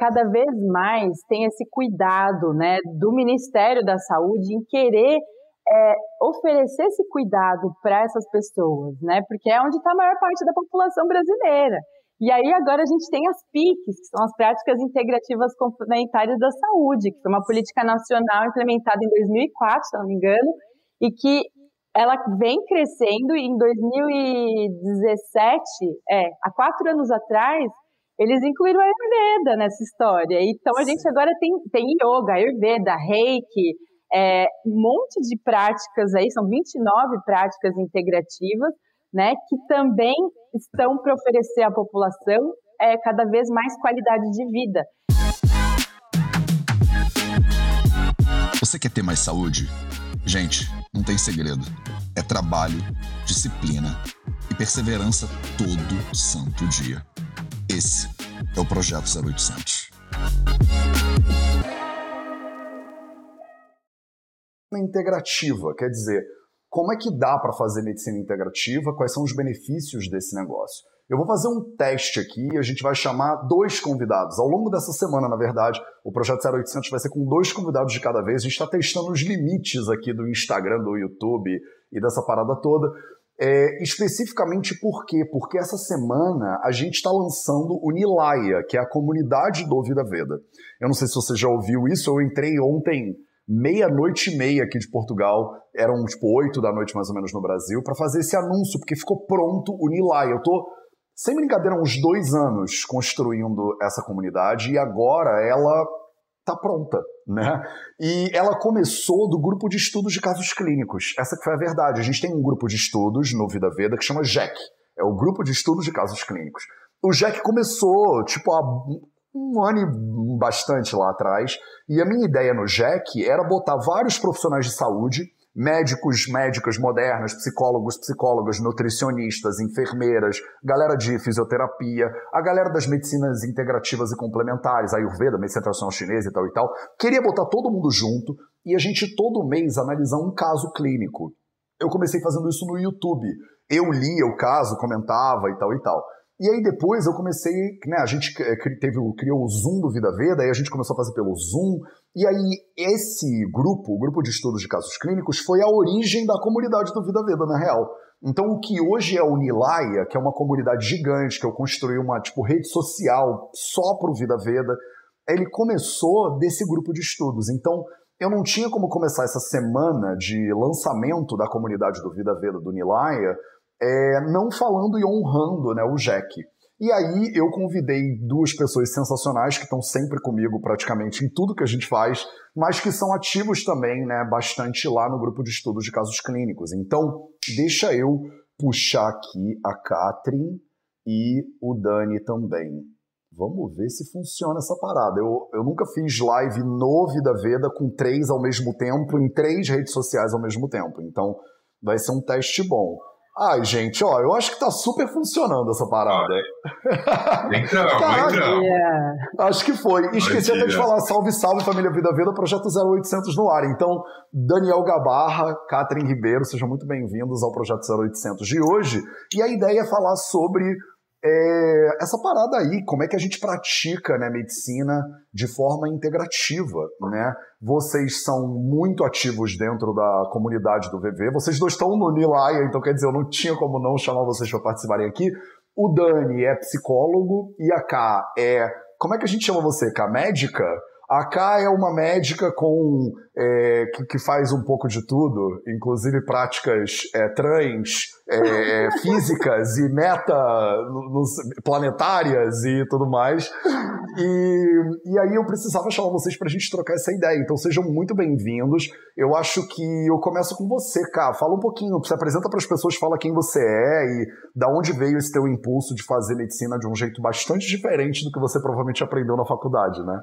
cada vez mais tem esse cuidado né, do Ministério da Saúde em querer é, oferecer esse cuidado para essas pessoas, né? Porque é onde está a maior parte da população brasileira. E aí agora a gente tem as PICs, que são as práticas integrativas complementares da saúde, que foi uma política nacional implementada em 2004, se não me engano, e que ela vem crescendo e em 2017, é, há quatro anos atrás, eles incluíram a Ayurveda nessa história. Então a gente agora tem, tem yoga, Ayurveda, Reiki, é, um monte de práticas aí, são 29 práticas integrativas, né, que também estão para oferecer à população é, cada vez mais qualidade de vida. Você quer ter mais saúde? Gente, não tem segredo. É trabalho, disciplina e perseverança todo santo dia. Esse é o Projeto 0800. integrativa, quer dizer, como é que dá para fazer medicina integrativa, quais são os benefícios desse negócio. Eu vou fazer um teste aqui, a gente vai chamar dois convidados. Ao longo dessa semana, na verdade, o Projeto 0800 vai ser com dois convidados de cada vez. A gente está testando os limites aqui do Instagram, do YouTube e dessa parada toda. É, especificamente por quê? Porque essa semana a gente está lançando o Nilaya, que é a comunidade do Vida Veda. Eu não sei se você já ouviu isso, eu entrei ontem meia-noite e meia aqui de Portugal, eram tipo oito da noite mais ou menos no Brasil, para fazer esse anúncio, porque ficou pronto o Nilai. Eu tô, sem brincadeira, uns dois anos construindo essa comunidade e agora ela tá pronta, né? E ela começou do grupo de estudos de casos clínicos. Essa que foi a verdade. A gente tem um grupo de estudos no Vida Veda que chama JEC, é o grupo de estudos de casos clínicos. O JEC começou, tipo, há um ano e bastante lá atrás, e a minha ideia no JEC era botar vários profissionais de saúde, médicos, médicas modernas, psicólogos, psicólogas, nutricionistas, enfermeiras, galera de fisioterapia, a galera das medicinas integrativas e complementares, Ayurveda, medicina tradicional chinesa e tal e tal. Queria botar todo mundo junto e a gente todo mês analisar um caso clínico. Eu comecei fazendo isso no YouTube. Eu lia o caso, comentava e tal e tal. E aí depois eu comecei, né, a gente eh, teve, criou o Zoom do Vida Veda, aí a gente começou a fazer pelo Zoom, e aí esse grupo, o grupo de estudos de casos clínicos, foi a origem da comunidade do Vida Veda, na real. Então o que hoje é o Nilaya, que é uma comunidade gigante, que eu construí uma tipo rede social só para o Vida Veda, ele começou desse grupo de estudos. Então eu não tinha como começar essa semana de lançamento da comunidade do Vida Veda do Nilaya é, não falando e honrando né, o Jack. E aí eu convidei duas pessoas sensacionais que estão sempre comigo praticamente em tudo que a gente faz, mas que são ativos também, né, bastante lá no grupo de estudos de casos clínicos. Então, deixa eu puxar aqui a Katrin e o Dani também. Vamos ver se funciona essa parada. Eu, eu nunca fiz live no Vida Veda com três ao mesmo tempo, em três redes sociais ao mesmo tempo. Então, vai ser um teste bom. Ai, gente, ó, eu acho que tá super funcionando essa parada. Entramos, entramos. Acho que foi. Esqueci até de falar salve, salve, família Vida Vida, projeto 0800 no ar. Então, Daniel Gabarra, Catherine Ribeiro, sejam muito bem-vindos ao projeto 0800 de hoje. E a ideia é falar sobre é, essa parada aí, como é que a gente pratica né, medicina de forma integrativa, né? Vocês são muito ativos dentro da comunidade do VV, vocês dois estão no Nilaia, então quer dizer, eu não tinha como não chamar vocês para participarem aqui. O Dani é psicólogo e a K é... Como é que a gente chama você, K? Médica? A K é uma médica com é, que, que, faz um pouco de tudo, inclusive práticas é, trans, é, é físicas e meta nos, planetárias e tudo mais. E, e aí eu precisava chamar vocês para a gente trocar essa ideia. Então sejam muito bem-vindos. Eu acho que eu começo com você, K. Fala um pouquinho, se apresenta para as pessoas, fala quem você é e da onde veio esse teu impulso de fazer medicina de um jeito bastante diferente do que você provavelmente aprendeu na faculdade, né?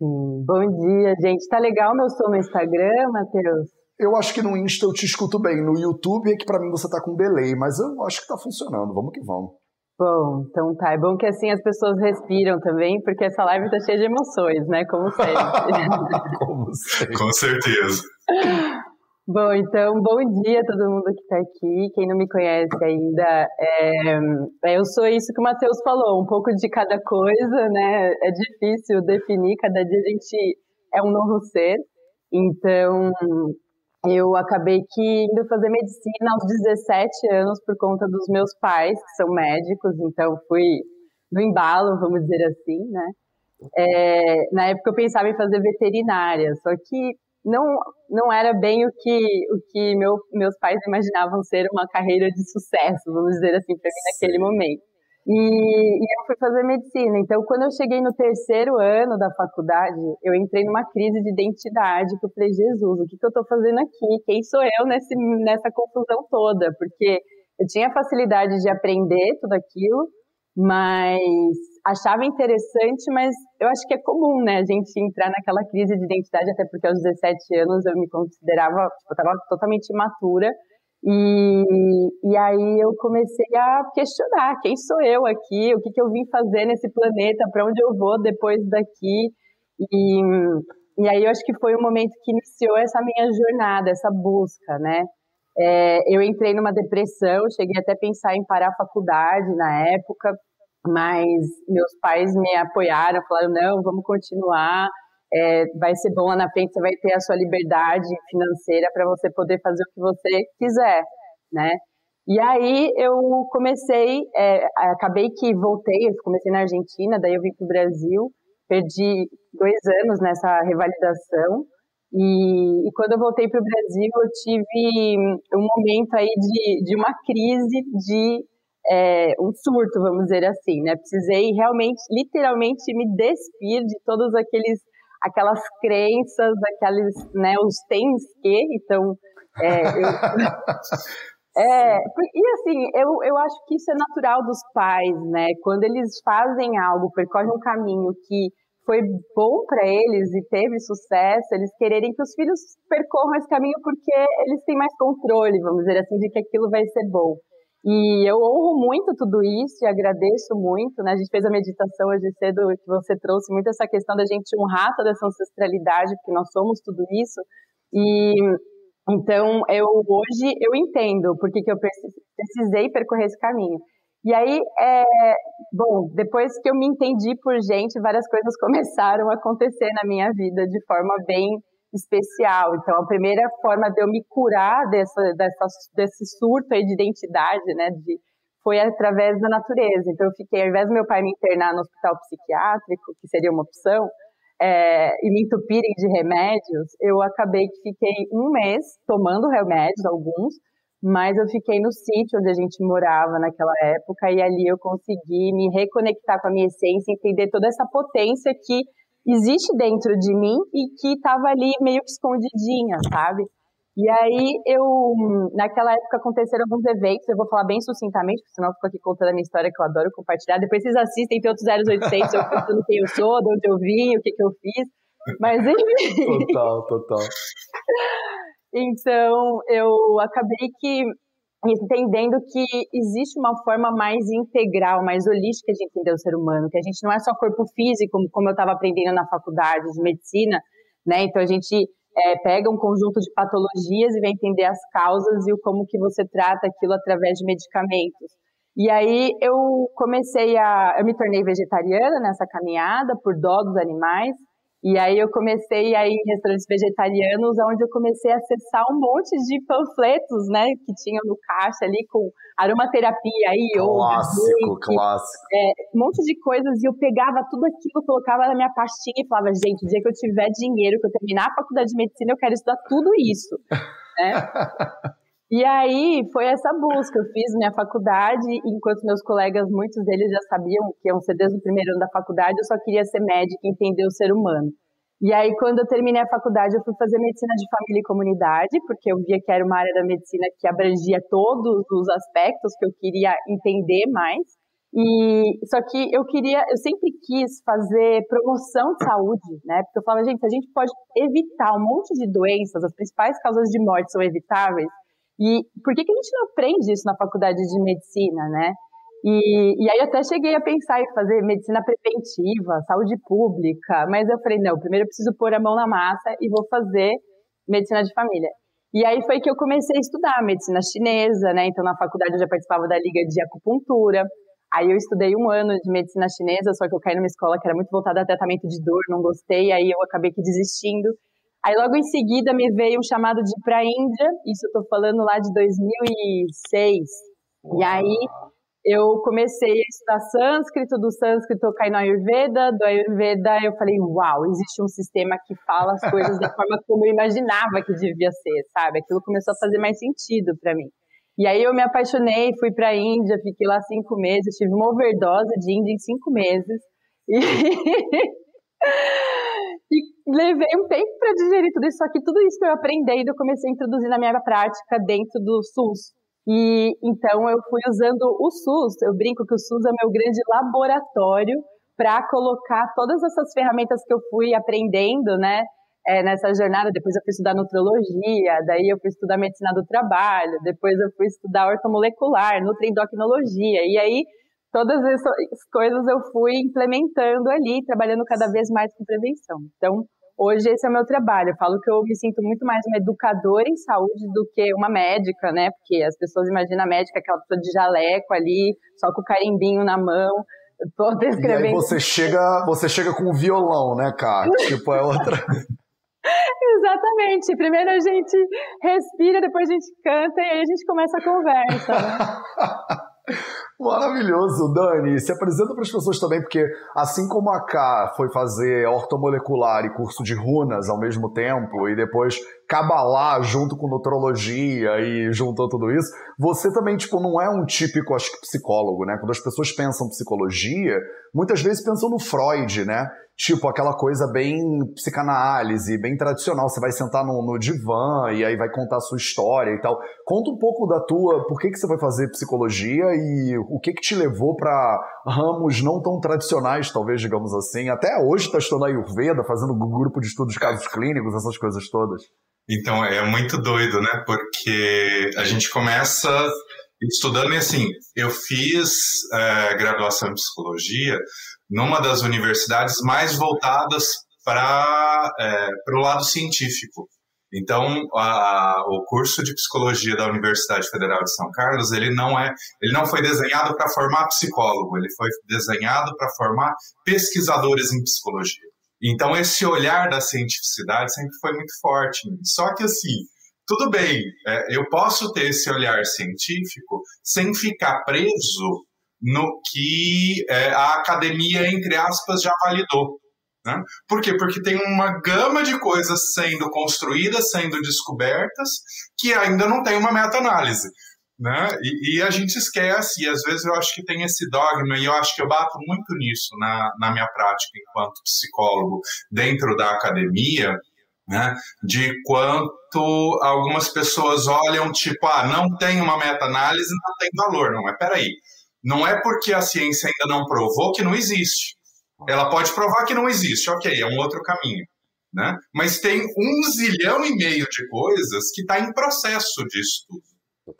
Sim. Bom dia, gente. Tá legal meu som no Instagram, Matheus? Eu acho que no Insta eu te escuto bem. No YouTube é que para mim você tá com delay, mas eu acho que tá funcionando. Vamos que vamos. Bom, então tá. É bom que assim as pessoas respiram também, porque essa live tá cheia de emoções, né? Como sempre. Como sempre. Com certeza. Bom, então, bom dia a todo mundo que está aqui. Quem não me conhece ainda, é, é, eu sou isso que o Matheus falou, um pouco de cada coisa, né? É difícil definir, cada dia a gente é um novo ser. Então, eu acabei que indo fazer medicina aos 17 anos por conta dos meus pais, que são médicos, então fui no embalo, vamos dizer assim, né? É, na época eu pensava em fazer veterinária, só que não, não era bem o que, o que meu, meus pais imaginavam ser uma carreira de sucesso, vamos dizer assim, para mim naquele momento. E, e, eu fui fazer medicina. Então, quando eu cheguei no terceiro ano da faculdade, eu entrei numa crise de identidade, que eu falei, Jesus, o que, que eu estou fazendo aqui? Quem sou eu nesse, nessa confusão toda? Porque eu tinha facilidade de aprender tudo aquilo, mas achava interessante, mas eu acho que é comum, né, a gente entrar naquela crise de identidade, até porque aos 17 anos eu me considerava, tipo, eu estava totalmente imatura, e, e aí eu comecei a questionar quem sou eu aqui, o que, que eu vim fazer nesse planeta, para onde eu vou depois daqui, e, e aí eu acho que foi o momento que iniciou essa minha jornada, essa busca, né, é, eu entrei numa depressão, cheguei até a pensar em parar a faculdade na época, mas meus pais me apoiaram, falaram, não, vamos continuar, é, vai ser bom lá na frente, você vai ter a sua liberdade financeira para você poder fazer o que você quiser, né? E aí eu comecei, é, acabei que voltei, eu comecei na Argentina, daí eu vim para o Brasil, perdi dois anos nessa revalidação, e, e quando eu voltei para o Brasil, eu tive um momento aí de, de uma crise de é, um surto, vamos dizer assim, né? Precisei realmente, literalmente, me despir de todos aqueles, aquelas crenças, aqueles, né, os tens que, então, é, eu, é, e assim, eu, eu acho que isso é natural dos pais, né? Quando eles fazem algo, percorrem um caminho que foi bom para eles e teve sucesso, eles quererem que os filhos percorram esse caminho porque eles têm mais controle, vamos dizer assim, de que aquilo vai ser bom. E eu honro muito tudo isso e agradeço muito, né? A gente fez a meditação hoje cedo que você trouxe muito essa questão da gente honrar toda essa ancestralidade, porque nós somos tudo isso. E então eu hoje eu entendo porque que eu precisei percorrer esse caminho. E aí, é, bom, depois que eu me entendi por gente, várias coisas começaram a acontecer na minha vida de forma bem especial. Então, a primeira forma de eu me curar dessa, dessa, desse surto aí de identidade, né, de, foi através da natureza. Então, eu fiquei, ao invés do meu pai me internar no hospital psiquiátrico, que seria uma opção, é, e me entupirem de remédios, eu acabei que fiquei um mês tomando remédios, alguns, mas eu fiquei no sítio onde a gente morava naquela época, e ali eu consegui me reconectar com a minha essência, entender toda essa potência que existe dentro de mim e que estava ali meio que escondidinha, sabe? E aí eu, naquela época aconteceram alguns eventos, eu vou falar bem sucintamente, porque senão eu fico aqui contando a minha história que eu adoro compartilhar. Depois vocês assistem, tem outros 0800, eu contando quem eu sou, de onde eu vim, o que, que eu fiz. Mas enfim. Total, total. Então eu acabei que entendendo que existe uma forma mais integral, mais holística de entender o ser humano, que a gente não é só corpo físico, como eu estava aprendendo na faculdade de medicina, né? Então a gente é, pega um conjunto de patologias e vai entender as causas e o como que você trata aquilo através de medicamentos. E aí eu comecei a, eu me tornei vegetariana nessa caminhada por dó dos animais e aí eu comecei a ir em restaurantes vegetarianos, onde eu comecei a acessar um monte de panfletos, né, que tinham no caixa ali com aromaterapia, yoga, clássico, clássico. É, um monte de coisas e eu pegava tudo aquilo, colocava na minha pastinha e falava, gente, o dia que eu tiver dinheiro, que eu terminar a faculdade de medicina, eu quero estudar tudo isso, né? E aí foi essa busca. Eu fiz minha faculdade, enquanto meus colegas, muitos deles já sabiam que iam ser desde o primeiro ano da faculdade, eu só queria ser médica e entender o ser humano. E aí, quando eu terminei a faculdade, eu fui fazer medicina de família e comunidade, porque eu via que era uma área da medicina que abrangia todos os aspectos que eu queria entender mais. E só que eu queria, eu sempre quis fazer promoção de saúde, né? Porque eu falava, gente, a gente pode evitar um monte de doenças, as principais causas de morte são evitáveis, e por que, que a gente não aprende isso na faculdade de medicina, né? E, e aí até cheguei a pensar em fazer medicina preventiva, saúde pública, mas eu falei, não, primeiro eu preciso pôr a mão na massa e vou fazer medicina de família. E aí foi que eu comecei a estudar medicina chinesa, né? Então na faculdade eu já participava da liga de acupuntura. Aí eu estudei um ano de medicina chinesa, só que eu caí numa escola que era muito voltada a tratamento de dor, não gostei, aí eu acabei que desistindo. Aí logo em seguida me veio um chamado de ir para a Índia, isso eu tô falando lá de 2006. Uau. E aí eu comecei a estudar sânscrito, do sânscrito eu caí no Ayurveda, do Ayurveda eu falei, uau, existe um sistema que fala as coisas da forma como eu imaginava que devia ser, sabe? Aquilo começou a fazer mais sentido para mim. E aí eu me apaixonei, fui para a Índia, fiquei lá cinco meses, tive uma overdose de Índia em cinco meses. E, e levei um tempo para digerir tudo isso, só que tudo isso que eu aprendendo eu comecei a introduzir na minha prática dentro do SUS, e então eu fui usando o SUS, eu brinco que o SUS é meu grande laboratório para colocar todas essas ferramentas que eu fui aprendendo, né, é, nessa jornada. Depois eu fui estudar nutrologia, daí eu fui estudar medicina do trabalho, depois eu fui estudar ortomolecular, nutriendocrinologia, e aí todas essas coisas eu fui implementando ali, trabalhando cada vez mais com prevenção. Então, Hoje esse é o meu trabalho. Eu falo que eu me sinto muito mais uma educadora em saúde do que uma médica, né? Porque as pessoas imaginam a médica aquela pessoa de jaleco ali, só com o carimbinho na mão. Tô descrevendo. E aí você chega, você chega com o violão, né, cara? tipo, é outra. Exatamente. Primeiro a gente respira, depois a gente canta e aí a gente começa a conversa. Né? Maravilhoso, Dani. Se apresenta para as pessoas também, porque assim como a K foi fazer ortomolecular e curso de runas ao mesmo tempo, e depois cabalar junto com nutrologia e juntou tudo isso, você também, tipo, não é um típico, acho que, psicólogo, né? Quando as pessoas pensam psicologia, muitas vezes pensam no Freud, né? tipo aquela coisa bem psicanálise, bem tradicional. Você vai sentar no, no, divã e aí vai contar a sua história e tal. Conta um pouco da tua, por que, que você vai fazer psicologia e o que, que te levou para ramos não tão tradicionais, talvez, digamos assim. Até hoje está estudando Ayurveda, fazendo grupo de estudos de casos clínicos, essas coisas todas. Então, é muito doido, né? Porque a gente começa estudando e assim, eu fiz é, graduação em psicologia numa das universidades mais voltadas para é, o lado científico. Então, a, o curso de psicologia da Universidade Federal de São Carlos, ele não é, ele não foi desenhado para formar psicólogo, ele foi desenhado para formar pesquisadores em psicologia. Então, esse olhar da cientificidade sempre foi muito forte. Só que assim, tudo bem, é, eu posso ter esse olhar científico sem ficar preso no que é, a academia, entre aspas, já validou. Né? Por quê? Porque tem uma gama de coisas sendo construídas, sendo descobertas, que ainda não tem uma meta-análise. Né? E, e, a gente esquece, e às vezes eu acho que tem esse dogma, e eu acho que eu bato muito nisso na, na minha prática enquanto psicólogo dentro da academia, né? de quanto algumas pessoas olham, tipo, ah, não tem uma meta-análise, não tem valor. Não, mas peraí, não é porque a ciência ainda não provou que não existe. Ela pode provar que não existe, ok, é um outro caminho. Né? Mas tem um zilhão e meio de coisas que está em processo de estudo.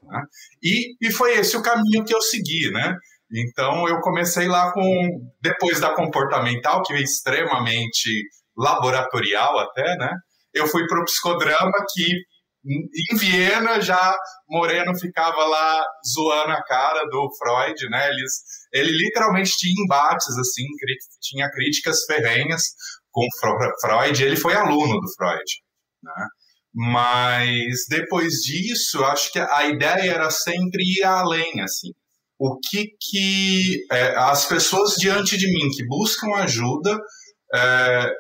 Né? E, e foi esse o caminho que eu segui. Né? Então eu comecei lá com, depois da comportamental, que é extremamente laboratorial até, né? Eu fui para o psicodrama, que em Viena já Moreno ficava lá zoando a cara do Freud, né? Eles, ele literalmente tinha embates assim, tinha críticas ferrenhas com Freud. Ele foi aluno do Freud, né? Mas depois disso, acho que a ideia era sempre ir além, assim. O que que é, as pessoas diante de mim que buscam ajuda é,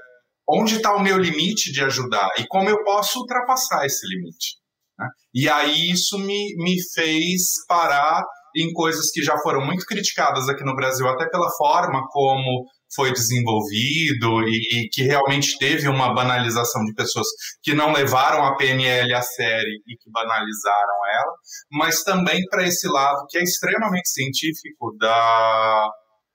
onde está o meu limite de ajudar e como eu posso ultrapassar esse limite. Né? E aí isso me, me fez parar em coisas que já foram muito criticadas aqui no Brasil, até pela forma como foi desenvolvido e, e, que realmente teve uma banalização de pessoas que não levaram a PNL a sério e que banalizaram ela, mas também para esse lado que é extremamente científico da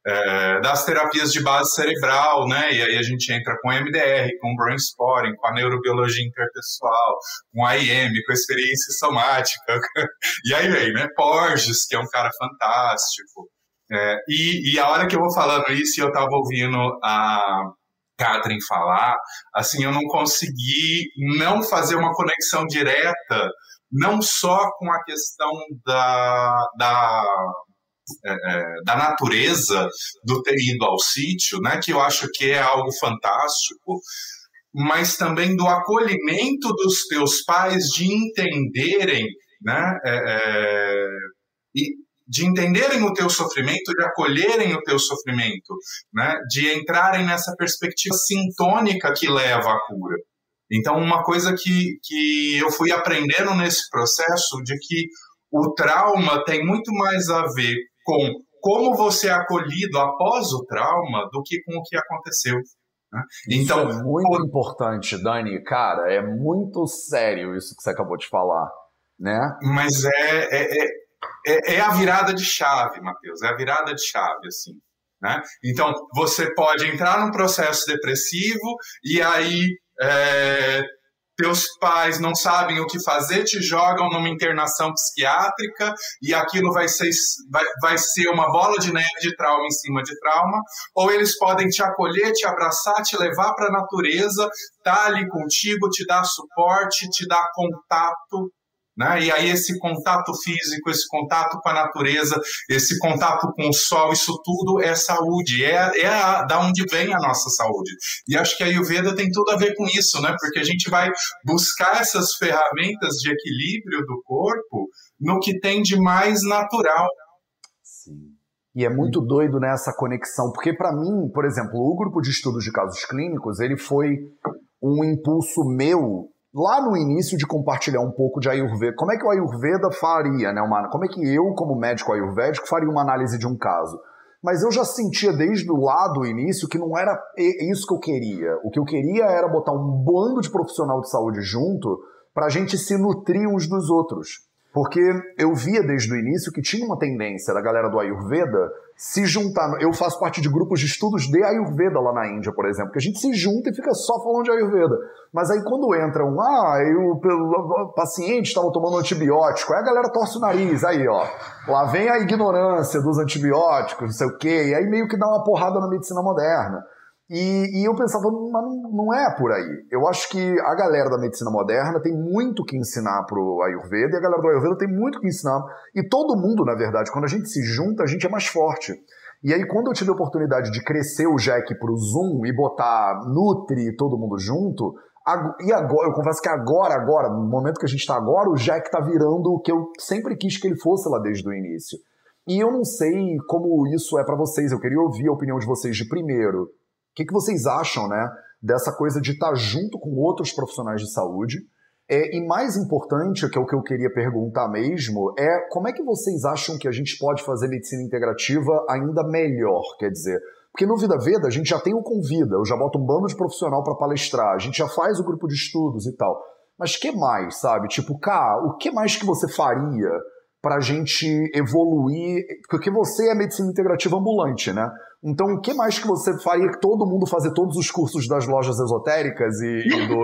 é, das terapias de base cerebral, né? E aí a gente entra com MDR, com brainstorming, com a neurobiologia interpessoal, com a IM, com experiência somática. e aí vem, né? Porges, que é um cara fantástico. É, e, e a hora que eu vou falando isso, eu estava ouvindo a, Catherine falar, assim, eu não consegui não fazer uma conexão direta, não só com a questão da, da é, é, da natureza do ter ido ao sítio, né, que eu acho que é algo fantástico, mas também do acolhimento dos teus pais de entenderem, né, é, é, de entenderem o teu sofrimento, de acolherem o teu sofrimento, né, de entrarem nessa perspectiva sintônica que leva à cura. Então, uma coisa que, que eu fui aprendendo nesse processo de que o trauma tem muito mais a ver com como você é acolhido após o trauma do que com o que aconteceu. Né? Então, isso é muito por... importante, Dani. Cara, é muito sério isso que você acabou de falar, né? Mas é, é, é, é, é a virada de chave, Matheus. É a virada de chave, assim. Né? Então, você pode entrar num processo depressivo e aí é, teus pais não sabem o que fazer, te jogam numa internação psiquiátrica e aquilo vai ser, vai, vai ser uma bola de neve de trauma em cima de trauma, ou eles podem te acolher, te abraçar, te levar para a natureza, tá ali contigo, te dar suporte, te dar contato, né? E aí esse contato físico, esse contato com a natureza, esse contato com o sol, isso tudo é saúde, é, é a, da onde vem a nossa saúde. E acho que a Ayurveda tem tudo a ver com isso, né? porque a gente vai buscar essas ferramentas de equilíbrio do corpo no que tem de mais natural. Sim. E é muito doido nessa né, conexão, porque para mim, por exemplo, o grupo de estudos de casos clínicos, ele foi um impulso meu lá no início de compartilhar um pouco de Ayurveda, como é que o Ayurveda faria, né? Uma, como é que eu, como médico ayurvédico, faria uma análise de um caso? Mas eu já sentia desde o lá do início que não era isso que eu queria. O que eu queria era botar um bando de profissional de saúde junto para a gente se nutrir uns dos outros. Porque eu via desde o início que tinha uma tendência da galera do Ayurveda se juntar. Eu faço parte de grupos de estudos de Ayurveda lá na Índia, por exemplo, que a gente se junta e fica só falando de Ayurveda. Mas aí quando entra um, ah, o paciente estava tomando antibiótico, aí a galera torce o nariz, aí ó, lá vem a ignorância dos antibióticos, não sei o quê, e aí meio que dá uma porrada na medicina moderna. E, e, eu pensava, mas não, não, é por aí. Eu acho que a galera da medicina moderna tem muito que ensinar pro Ayurveda e a galera do Ayurveda tem muito que ensinar. E todo mundo, na verdade, quando a gente se junta, a gente é mais forte. E aí, quando eu tive a oportunidade de crescer o Jack pro Zoom e botar Nutri e todo mundo junto, e agora, eu confesso que agora, agora, no momento que a gente está agora, o Jack tá virando o que eu sempre quis que ele fosse lá desde o início. E eu não sei como isso é para vocês, eu queria ouvir a opinião de vocês de primeiro que, que vocês acham né, dessa coisa de estar junto com outros profissionais de saúde? É, e mais importante, que é o que eu queria perguntar mesmo, é como é que vocês acham que a gente pode fazer medicina integrativa ainda melhor? Quer dizer, porque no Vida Veda a gente já tem o Convida, eu já boto um bando de profissional para palestrar, a gente já faz o grupo de estudos e tal. Mas que mais, sabe? Tipo, cá, o que mais que você faria para a gente evoluir? Porque você é medicina integrativa ambulante, né? Então, o que mais que você faria que todo mundo fazer todos os cursos das lojas esotéricas e, e, do,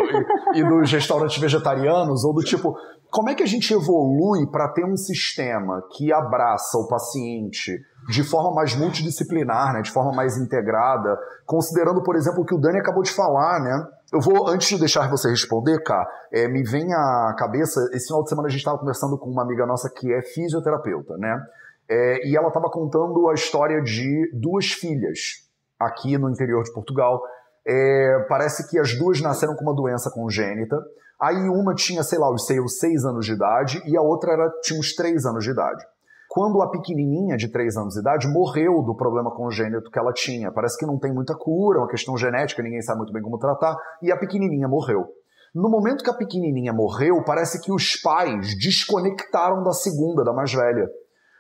e, e dos restaurantes vegetarianos? Ou do tipo, como é que a gente evolui para ter um sistema que abraça o paciente de forma mais multidisciplinar, né, de forma mais integrada, considerando, por exemplo, o que o Dani acabou de falar, né? Eu vou, antes de deixar você responder, cá, é, me vem à cabeça, esse final de semana a gente estava conversando com uma amiga nossa que é fisioterapeuta, né? É, e ela estava contando a história de duas filhas aqui no interior de Portugal. É, parece que as duas nasceram com uma doença congênita. Aí uma tinha, sei lá, os seus seis anos de idade e a outra era, tinha uns três anos de idade. Quando a pequenininha de três anos de idade morreu do problema congênito que ela tinha, parece que não tem muita cura, é uma questão genética, ninguém sabe muito bem como tratar, e a pequenininha morreu. No momento que a pequenininha morreu, parece que os pais desconectaram da segunda, da mais velha.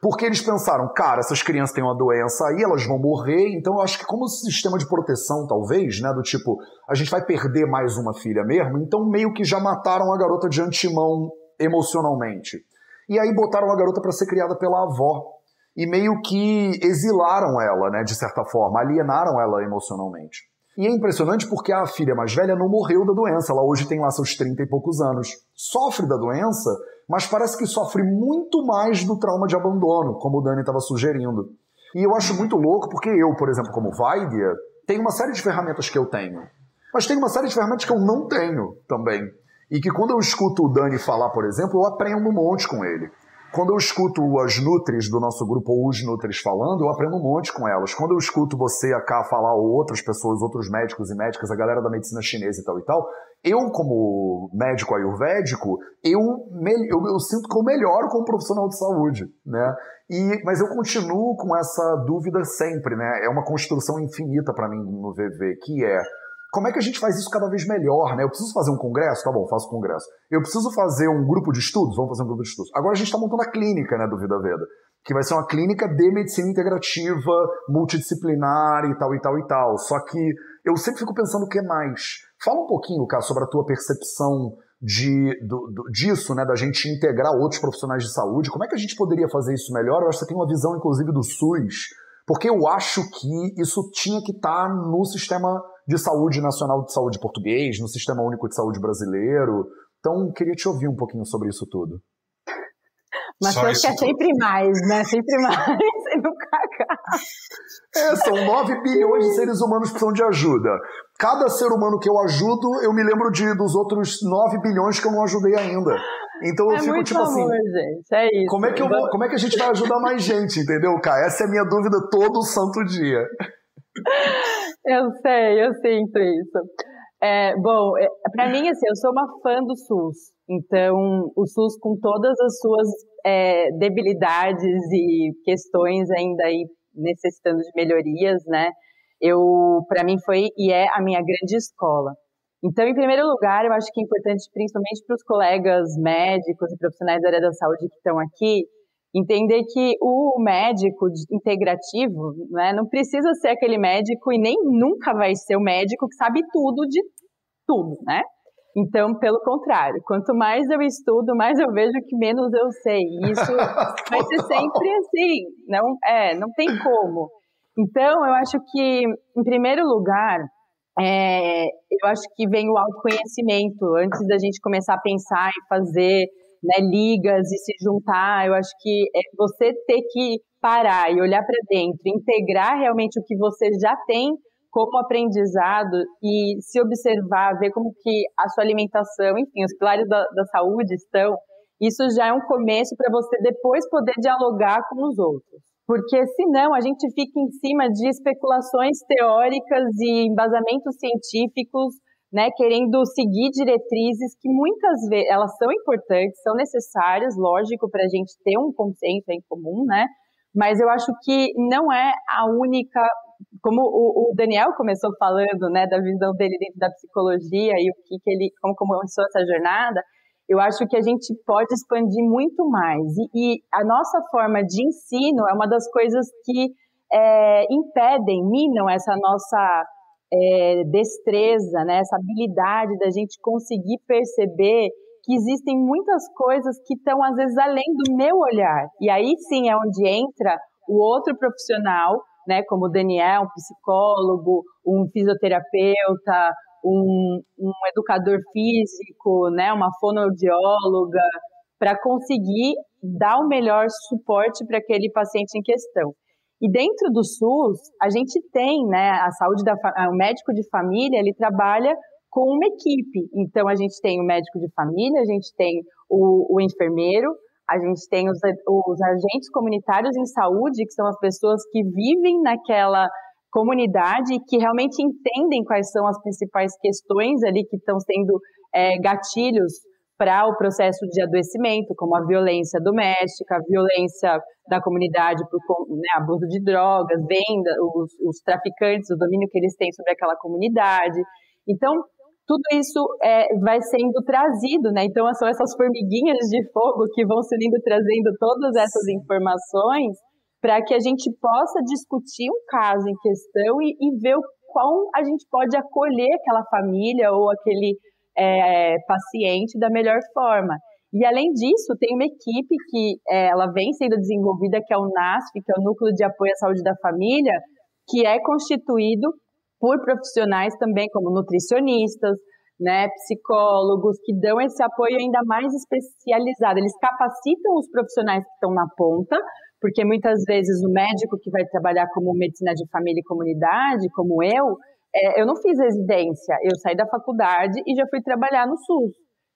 Porque eles pensaram, cara, essas crianças têm uma doença aí, elas vão morrer, então eu acho que como sistema de proteção, talvez, né, do tipo, a gente vai perder mais uma filha mesmo, então meio que já mataram a garota de antemão emocionalmente. E aí botaram a garota para ser criada pela avó. E meio que exilaram ela, né, de certa forma, alienaram ela emocionalmente. E é impressionante porque a filha mais velha não morreu da doença, ela hoje tem lá seus 30 e poucos anos. Sofre da doença, mas parece que sofre muito mais do trauma de abandono, como o Dani estava sugerindo. E eu acho muito louco porque eu, por exemplo, como Vaidya, tem uma série de ferramentas que eu tenho, mas tem uma série de ferramentas que eu não tenho também. E que quando eu escuto o Dani falar, por exemplo, eu aprendo um monte com ele. Quando eu escuto as Nutris do nosso grupo, ou os Nutris falando, eu aprendo um monte com elas. Quando eu escuto você, a falar, ou outras pessoas, outros médicos e médicas, a galera da medicina chinesa e tal e tal, eu, como médico ayurvédico, eu, eu, eu sinto que eu melhoro como profissional de saúde, né? E, mas eu continuo com essa dúvida sempre, né? É uma construção infinita para mim no VV, que é como é que a gente faz isso cada vez melhor, né? Eu preciso fazer um congresso? Tá bom, faço congresso. Eu preciso fazer um grupo de estudos? Vamos fazer um grupo de estudos. Agora a gente está montando a clínica, né, do Vida Veda, que vai ser uma clínica de medicina integrativa, multidisciplinar e tal, e tal, e tal. Só que eu sempre fico pensando o que mais. Fala um pouquinho, cara, sobre a tua percepção de, do, do, disso, né, da gente integrar outros profissionais de saúde. Como é que a gente poderia fazer isso melhor? Eu acho que você tem uma visão, inclusive, do SUS, porque eu acho que isso tinha que estar tá no sistema de saúde nacional de saúde português, no Sistema Único de Saúde brasileiro. Então, queria te ouvir um pouquinho sobre isso tudo. Mas você quer sempre mais, né? Sempre mais e nunca acaba. É, são 9 bilhões de seres humanos que precisam de ajuda. Cada ser humano que eu ajudo, eu me lembro de, dos outros 9 bilhões que eu não ajudei ainda. Então eu é fico tipo assim, amor, assim. Gente, é isso. Como é, que eu vou, como é que a gente vai ajudar mais gente, entendeu, cara? Essa é a minha dúvida todo santo dia. Eu sei, eu sinto isso. É, bom, é, para mim, assim, eu sou uma fã do SUS. Então, o SUS, com todas as suas é, debilidades e questões ainda aí necessitando de melhorias, né? Eu, para mim, foi e é a minha grande escola. Então, em primeiro lugar, eu acho que é importante, principalmente para os colegas médicos e profissionais da área da saúde que estão aqui, entender que o médico integrativo né, não precisa ser aquele médico e nem nunca vai ser o médico que sabe tudo de tudo, né? Então, pelo contrário, quanto mais eu estudo, mais eu vejo que menos eu sei. Isso vai ser sempre assim, não é, não tem como. Então, eu acho que, em primeiro lugar, é, eu acho que vem o autoconhecimento antes da gente começar a pensar e fazer né, ligas e se juntar. Eu acho que é você ter que parar e olhar para dentro, integrar realmente o que você já tem como aprendizado e se observar, ver como que a sua alimentação, enfim, os pilares da, da saúde estão, isso já é um começo para você depois poder dialogar com os outros. Porque senão a gente fica em cima de especulações teóricas e embasamentos científicos né, querendo seguir diretrizes que muitas vezes elas são importantes, são necessárias, lógico, para a gente ter um consenso em comum, né? Mas eu acho que não é a única, como o, o, Daniel começou falando, né, da visão dele dentro da psicologia e o que, que ele, como começou essa jornada, eu acho que a gente pode expandir muito mais. E, e a nossa forma de ensino é uma das coisas que é, impedem, minam essa nossa é, destreza, né, essa habilidade da gente conseguir perceber que existem muitas coisas que estão às vezes além do meu olhar. E aí sim é onde entra o outro profissional, né, como o Daniel, um psicólogo, um fisioterapeuta, um, um educador físico, né, uma fonoaudióloga, para conseguir dar o melhor suporte para aquele paciente em questão. E dentro do SUS, a gente tem, né, a saúde da o médico de família, ele trabalha com uma equipe. Então a gente tem o médico de família, a gente tem o, o enfermeiro, a gente tem os, os agentes comunitários em saúde, que são as pessoas que vivem naquela comunidade que realmente entendem quais são as principais questões ali que estão sendo é, gatilhos para o processo de adoecimento, como a violência doméstica, a violência da comunidade por né, abuso de drogas, venda, os, os, traficantes, o domínio que eles têm sobre aquela comunidade. Então, tudo isso é, vai sendo trazido, né? Então, são essas formiguinhas de fogo que vão se trazendo todas essas informações para que a gente possa discutir um caso em questão e, e ver o quão a gente pode acolher aquela família ou aquele é, paciente da melhor forma. E além disso, tem uma equipe que é, ela vem sendo desenvolvida, que é o NASF, que é o Núcleo de Apoio à Saúde da Família, que é constituído por profissionais também como nutricionistas, né, psicólogos, que dão esse apoio ainda mais especializado. Eles capacitam os profissionais que estão na ponta Porque muitas vezes o médico que vai trabalhar como medicina de família e comunidade, como eu, é, eu não fiz residência, eu saí da faculdade e já fui trabalhar no SUS.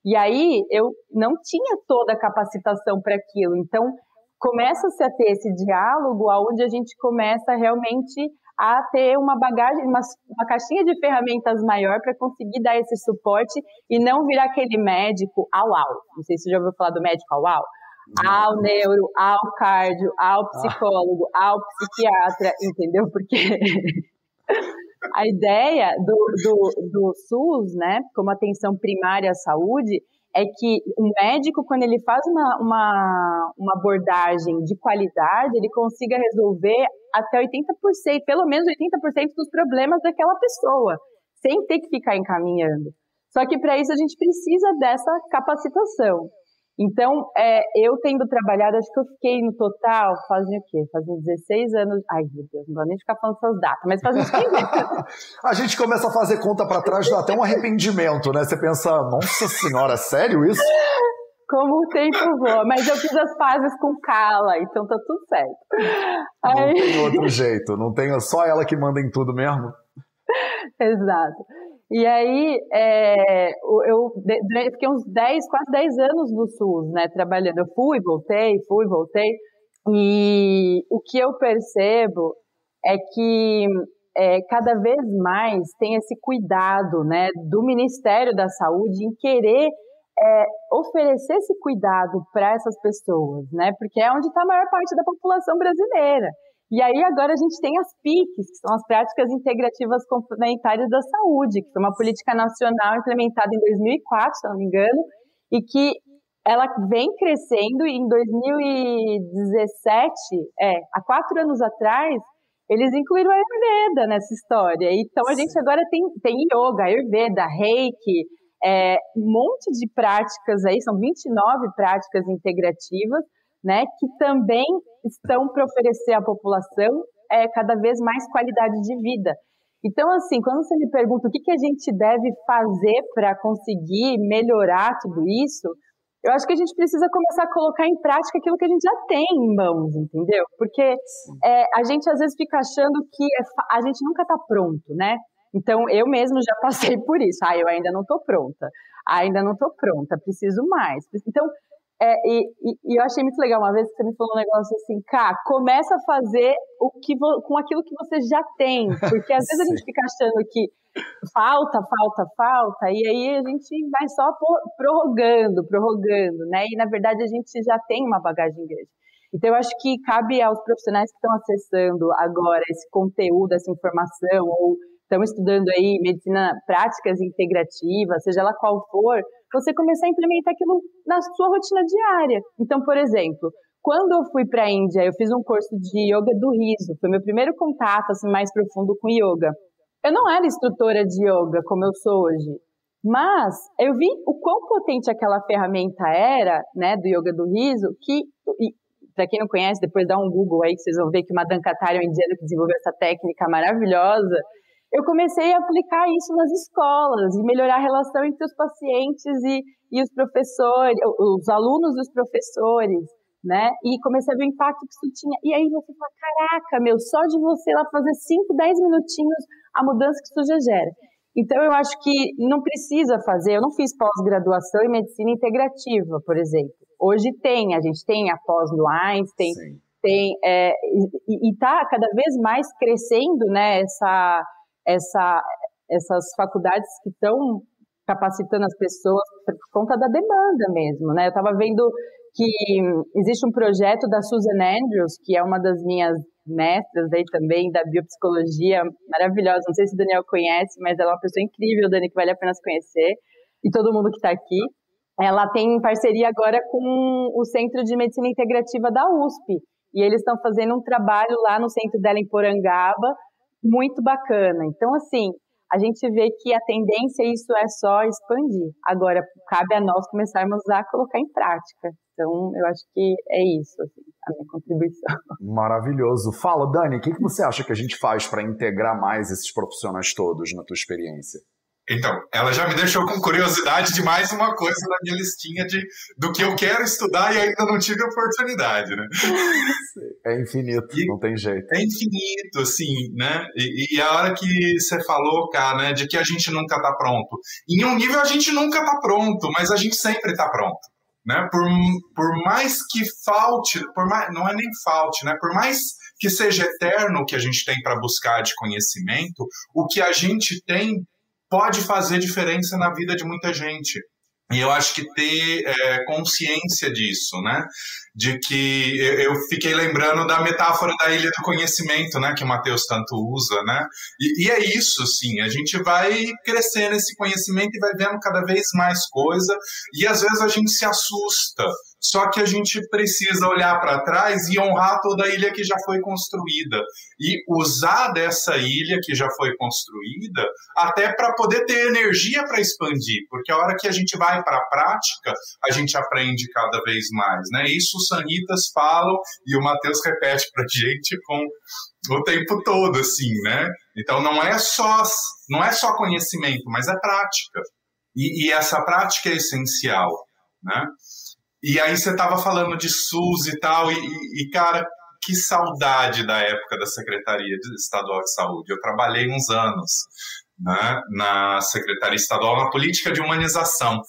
E aí eu não tinha toda a capacitação para aquilo. Então começa-se a ter esse diálogo aonde a gente começa realmente a ter uma bagagem, uma, uma caixinha de ferramentas maior para conseguir dar esse suporte e não virar aquele médico au au. Não sei se você já ouviu falar do médico au au. Ao neuro, ao cardio, ao psicólogo, ao psiquiatra, entendeu? Porque a ideia do, do, do SUS, né, como atenção primária à saúde, é que o médico, quando ele faz uma, uma, uma abordagem de qualidade, ele consiga resolver até 80%, pelo menos 80% dos problemas daquela pessoa, sem ter que ficar encaminhando. Só que para isso a gente precisa dessa capacitação. Então, é, eu tendo trabalhado, acho que eu fiquei no total, fazem o quê? Fazem 16 anos. Ai, meu Deus, não vou nem ficar falando essas datas, mas fazem 15 anos. a gente começa a fazer conta para trás, dá até um arrependimento, né? Você pensa, nossa senhora, sério isso? Como o tempo voa, mas eu fiz as pazes com Carla, então tá tudo certo. Não tem outro jeito, não tem só ela que manda em tudo mesmo. Exato. E aí, é, eu, fiquei uns 10, quase 10 anos no SUS, né, trabalhando. Eu fui, voltei, fui, voltei. E o que eu percebo é que é, cada vez mais tem esse cuidado, né, do Ministério da Saúde em querer é, oferecer esse cuidado para essas pessoas, né, porque é onde está a maior parte da população brasileira. E aí agora a gente tem as PICs, que são as práticas integrativas complementares da saúde, que foi uma política nacional implementada em 2004, se não me engano, e que ela vem crescendo e em 2017, é, há quatro anos atrás, eles incluíram a Ayurveda nessa história. Então a gente agora tem, tem yoga, Ayurveda, Reiki, é, um monte de práticas aí, são 29 práticas integrativas, né, que também estão para oferecer à população é, cada vez mais qualidade de vida. Então, assim, quando você me pergunta o que, que a gente deve fazer para conseguir melhorar tudo isso, eu acho que a gente precisa começar a colocar em prática aquilo que a gente já tem em mãos, entendeu? Porque é, a gente às vezes fica achando que é a gente nunca está pronto, né? Então, eu mesmo já passei por isso. Ah, eu ainda não estou pronta. Ah, ainda não estou pronta, preciso mais. Então, é, e, e, eu achei muito legal uma vez que você me falou um negócio assim, cá, começa a fazer o que com aquilo que você já tem, porque às vezes a gente fica achando que falta, falta, falta, e aí a gente vai só prorrogando, prorrogando, né? E na verdade a gente já tem uma bagagem grande. Então eu acho que cabe aos profissionais que estão acessando agora esse conteúdo, essa informação, ou estão estudando aí medicina práticas integrativas, seja lá qual for, você começar a implementar aquilo na sua rotina diária. Então, por exemplo, quando eu fui para a Índia, eu fiz um curso de yoga do riso, foi meu primeiro contato assim mais profundo com yoga. Eu não era instrutora de yoga como eu sou hoje, mas eu vi o quão potente aquela ferramenta era, né, do yoga do riso, que para quem não conhece, depois dá um Google aí que vocês vão ver que Madan Katari é um indiano que desenvolveu essa técnica maravilhosa eu comecei a aplicar isso nas escolas e melhorar a relação entre os pacientes e, e os professores, os alunos e os professores, né? E comecei a ver o impacto que isso tinha. E aí você fala, caraca, meu, só de você lá fazer 5, 10 minutinhos a mudança que isso já gera. Então eu acho que não precisa fazer, eu não fiz pós-graduação em medicina integrativa, por exemplo. Hoje tem, a gente tem a pós no Einstein, tem, é, e está cada vez mais crescendo, né, essa essa, essas faculdades que estão capacitando as pessoas por conta da demanda mesmo, né? Eu estava vendo que existe um projeto da Susan Andrews, que é uma das minhas mestras aí também da biopsicologia, maravilhosa. Não sei se o Daniel conhece, mas ela é uma pessoa incrível, Dani, que vale a pena se conhecer. E todo mundo que está aqui. Ela tem parceria agora com o Centro de Medicina Integrativa da USP. E eles estão fazendo um trabalho lá no centro dela em Porangaba, muito bacana. Então, assim, a gente vê que a tendência isso é só expandir. Agora, cabe a nós começarmos a colocar em prática. Então, eu acho que é isso, assim, a minha contribuição. Maravilhoso. Fala, Dani, o que, que você acha que a gente faz para integrar mais esses profissionais todos na tua experiência? Então, ela já me deixou com curiosidade de mais uma coisa na minha listinha de, do que eu quero estudar e ainda não tive oportunidade, né? É infinito, e não tem jeito. É infinito, assim, né? E, e, a hora que você falou, cara, né, de que a gente nunca tá pronto. Em um nível a gente nunca tá pronto, mas a gente sempre tá pronto. Né? Por, por mais que falte, por mais, não é nem falte, né? Por mais que seja eterno o que a gente tem para buscar de conhecimento, o que a gente tem pode fazer diferença na vida de muita gente. E eu acho que ter é, consciência disso, né? De que eu fiquei lembrando da metáfora da ilha do conhecimento, né? Que o Matheus tanto usa, né? E, e, é isso, sim. A gente vai crescendo nesse conhecimento e vai vendo cada vez mais coisa. E às vezes a gente se assusta só que a gente precisa olhar para trás e honrar toda a ilha que já foi construída e usar dessa ilha que já foi construída até para poder ter energia para expandir, porque a hora que a gente vai para a prática, a gente aprende cada vez mais, né? Isso os sanitas falam e o Matheus repete para gente com o tempo todo, assim, né? Então não é só não é só conhecimento, mas é prática. E, e essa prática é essencial, né? E aí você estava falando de SUS e tal, e, e, cara, que saudade da época da Secretaria Estadual de Saúde. Eu trabalhei uns anos né, na Secretaria Estadual na política de humanização.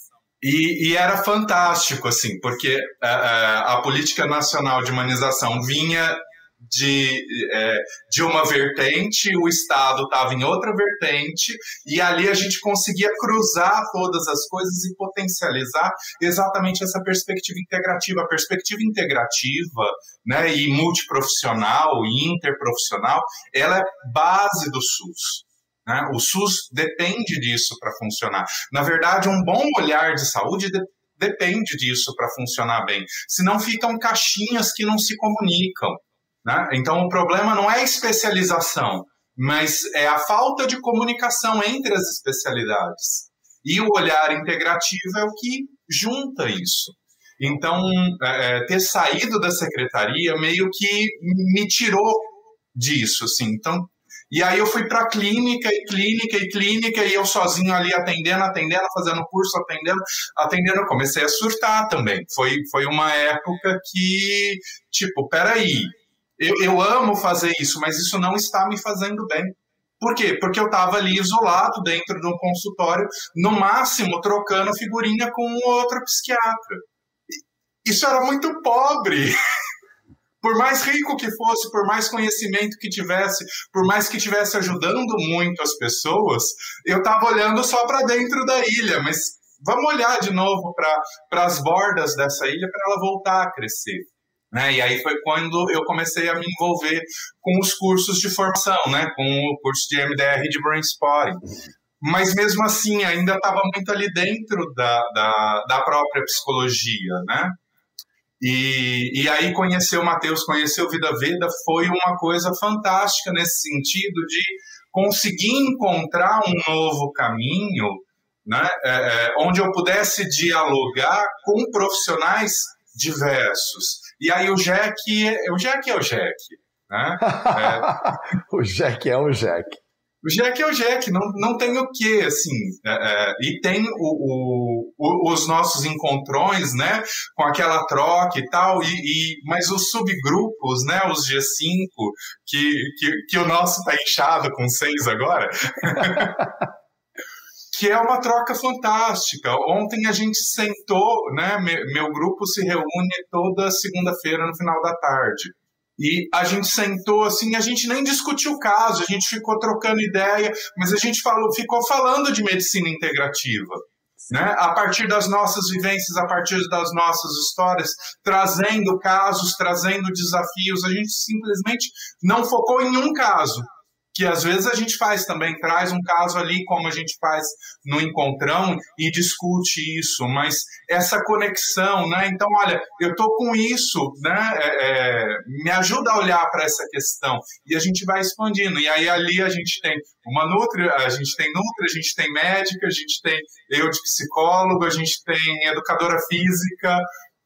E, e era fantástico, assim, porque a, é, é, a política nacional de humanização vinha de, é, de uma vertente, o Estado estava em outra vertente, e ali a gente conseguia cruzar todas as coisas e potencializar exatamente essa perspectiva integrativa. A perspectiva integrativa né, e multiprofissional e interprofissional, ela é base do SUS. Né? O SUS depende disso para funcionar. Na verdade, um bom olhar de saúde de, depende disso para funcionar bem. Senão ficam caixinhas que não se comunicam. Né? Então, o problema não é a especialização, mas é a falta de comunicação entre as especialidades. E o olhar integrativo é o que junta isso. Então, é, é ter saído da secretaria meio que me tirou disso, assim. Então, e aí eu fui para clínica e clínica e clínica e eu sozinho ali atendendo, atendendo, fazendo curso, atendendo, atendendo. Eu comecei a surtar também. Foi, foi uma época que, tipo, peraí, eu, eu amo fazer isso, mas isso não está me fazendo bem. Por quê? Porque eu estava ali isolado dentro de um consultório, no máximo trocando figurinha com outro psiquiatra. Isso era muito pobre. por mais rico que fosse, por mais conhecimento que tivesse, por mais que tivesse ajudando muito as pessoas, eu estava olhando só para dentro da ilha, mas vamos olhar de novo para as bordas dessa ilha para ela voltar a crescer. Né? E aí foi quando eu comecei a me envolver com os cursos de formação, né? com o curso de MDR de Brainspotting. Mas mesmo assim, ainda estava muito ali dentro da, da, da, própria psicologia, né? E, e aí conhecer o Matheus, conhecer o Vida Veda foi uma coisa fantástica nesse sentido de conseguir encontrar um novo caminho, né? É, é, onde eu pudesse dialogar com profissionais diversos e aí o Jack, o Jack é o Jack. Né? É. o Jack é o Jack. O Jack é o Jack, não, não tem o que, assim. É, é, e tem o, o, os nossos encontrões, né? Com aquela troca e tal, e, e, mas os subgrupos, né? Os G5, que, que, que o nosso tá inchado com seis agora. que é uma troca fantástica. Ontem a gente sentou, né? Meu grupo se reúne toda segunda-feira no final da tarde. E a gente sentou assim, a gente nem discutiu o caso, a gente ficou trocando ideia, mas a gente falou, ficou falando de medicina integrativa. Né? A partir das nossas vivências, a partir das nossas histórias, trazendo casos, trazendo desafios. A gente simplesmente não focou em um caso, que às vezes a gente faz também, traz um caso ali, como a gente faz no encontrão, e discute isso, mas essa conexão, né? Então, olha, eu tô com isso, né? É, é, me ajuda a olhar para essa questão, e a gente vai expandindo. E aí ali a gente tem uma nutri, a gente tem nutri, a gente tem médica, a gente tem eu de psicólogo, a gente tem educadora física,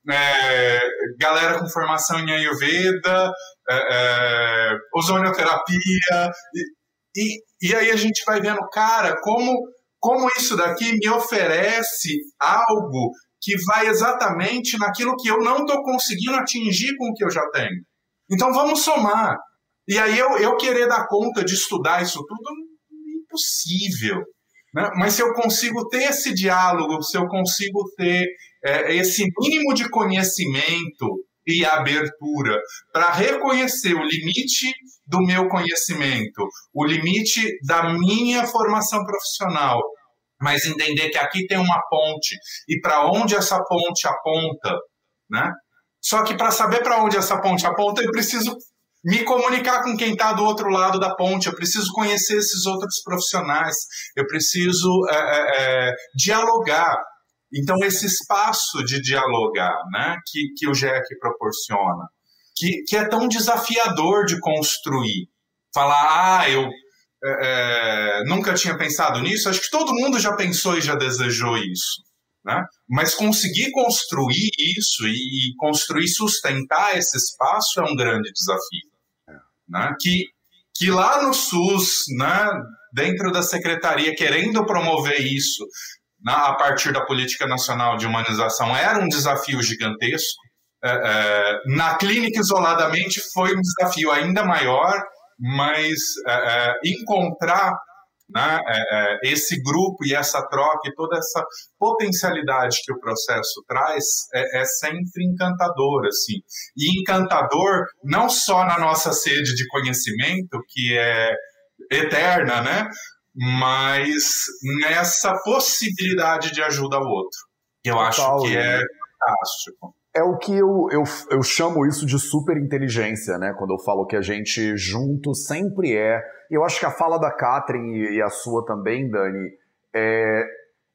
é, galera com formação em Ayurveda, é, é, ozonioterapia, e, e, e, aí a gente vai vendo, cara, como como isso daqui me oferece algo que vai exatamente naquilo que eu não estou conseguindo atingir com o que eu já tenho. Então vamos somar. E aí eu, eu querer dar conta de estudar isso tudo, impossível. Né? Mas se eu consigo ter esse diálogo, se eu consigo ter é, esse mínimo de conhecimento e abertura para reconhecer o limite do meu conhecimento, o limite da minha formação profissional, mas entender que aqui tem uma ponte e para onde essa ponte aponta, né? Só que para saber para onde essa ponte aponta, eu preciso me comunicar com quem está do outro lado da ponte, eu preciso conhecer esses outros profissionais, eu preciso é, é, dialogar. Então, esse espaço de dialogar né, que, que o GEC proporciona, que, que é tão desafiador de construir. Falar, ah, eu é, nunca tinha pensado nisso, acho que todo mundo já pensou e já desejou isso. Né? Mas conseguir construir isso e, e construir sustentar esse espaço é um grande desafio né, que, que lá no SUS, né, dentro da secretaria, querendo promover isso né, a partir da política nacional de humanização, era um desafio gigantesco. É, é, na clínica, isoladamente, foi um desafio ainda maior, mas é, é encontrar né? É, é, esse grupo e essa troca e toda essa potencialidade que o processo traz é sempre encantador, assim. E encantador não só na nossa sede de conhecimento, que é eterna, né? Mas nessa possibilidade de ajuda ao outro. Eu Total, acho que é fantástico. É o que eu, eu, eu chamo isso de super inteligência, né? Quando eu falo que a gente junto sempre é. E eu acho que a fala da Catherine e a sua também, Dani, é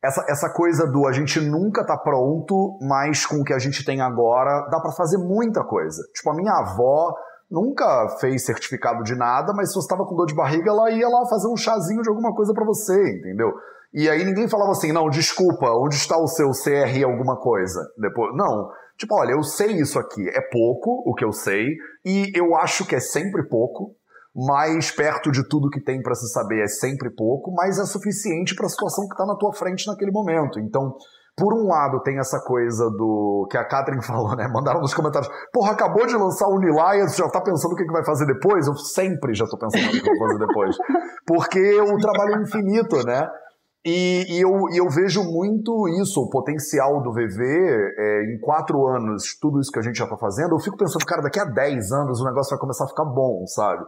essa, essa coisa do a gente nunca tá pronto, mas com o que a gente tem agora dá para fazer muita coisa. Tipo, a minha avó nunca fez certificado de nada, mas se você estava com dor de barriga, ela ia lá fazer um chazinho de alguma coisa para você, entendeu? E aí ninguém falava assim, não, desculpa, onde está o seu CR alguma coisa? Depois, não. Tipo, olha, eu sei isso aqui, é pouco o que eu sei, e eu acho que é sempre pouco, mas perto de tudo que tem para se saber é sempre pouco, mas é suficiente para a situação que está na tua frente naquele momento. Então, por um lado, tem essa coisa do que a Catherine falou, né? Mandaram nos comentários: Porra, acabou de lançar o Nilaya, você já tá pensando o que, que vai fazer depois? Eu sempre já tô pensando o que, vai fazer depois. Porque o trabalho é infinito, né? E, e, eu, e eu vejo muito isso, o potencial do VV é, em quatro anos, tudo isso que a gente já está fazendo. Eu fico pensando, cara, daqui a dez anos o negócio vai começar a ficar bom, sabe?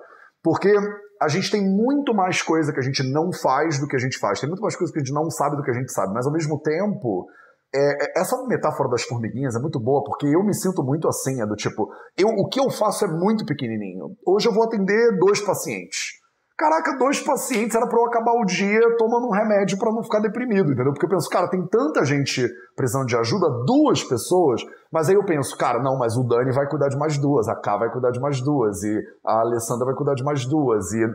Porque a gente tem muito mais coisa que a gente não faz do que a gente faz. Tem muito mais coisa que a gente não sabe do que a gente sabe. Mas ao mesmo tempo, é, é essa metáfora das formiguinhas é muito boa, porque eu me sinto muito assim, é do tipo, eu, o que eu faço é muito pequenininho. Hoje eu vou atender dois pacientes. Caraca, dois pacientes era para eu acabar o dia tomando um remédio para não ficar deprimido, entendeu? Porque eu penso, cara, tem tanta gente precisando de ajuda, duas pessoas, mas aí eu penso, cara, não, mas o Dani vai cuidar de mais duas, a Ká vai cuidar de mais duas, e a Alessandra vai cuidar de mais duas, e,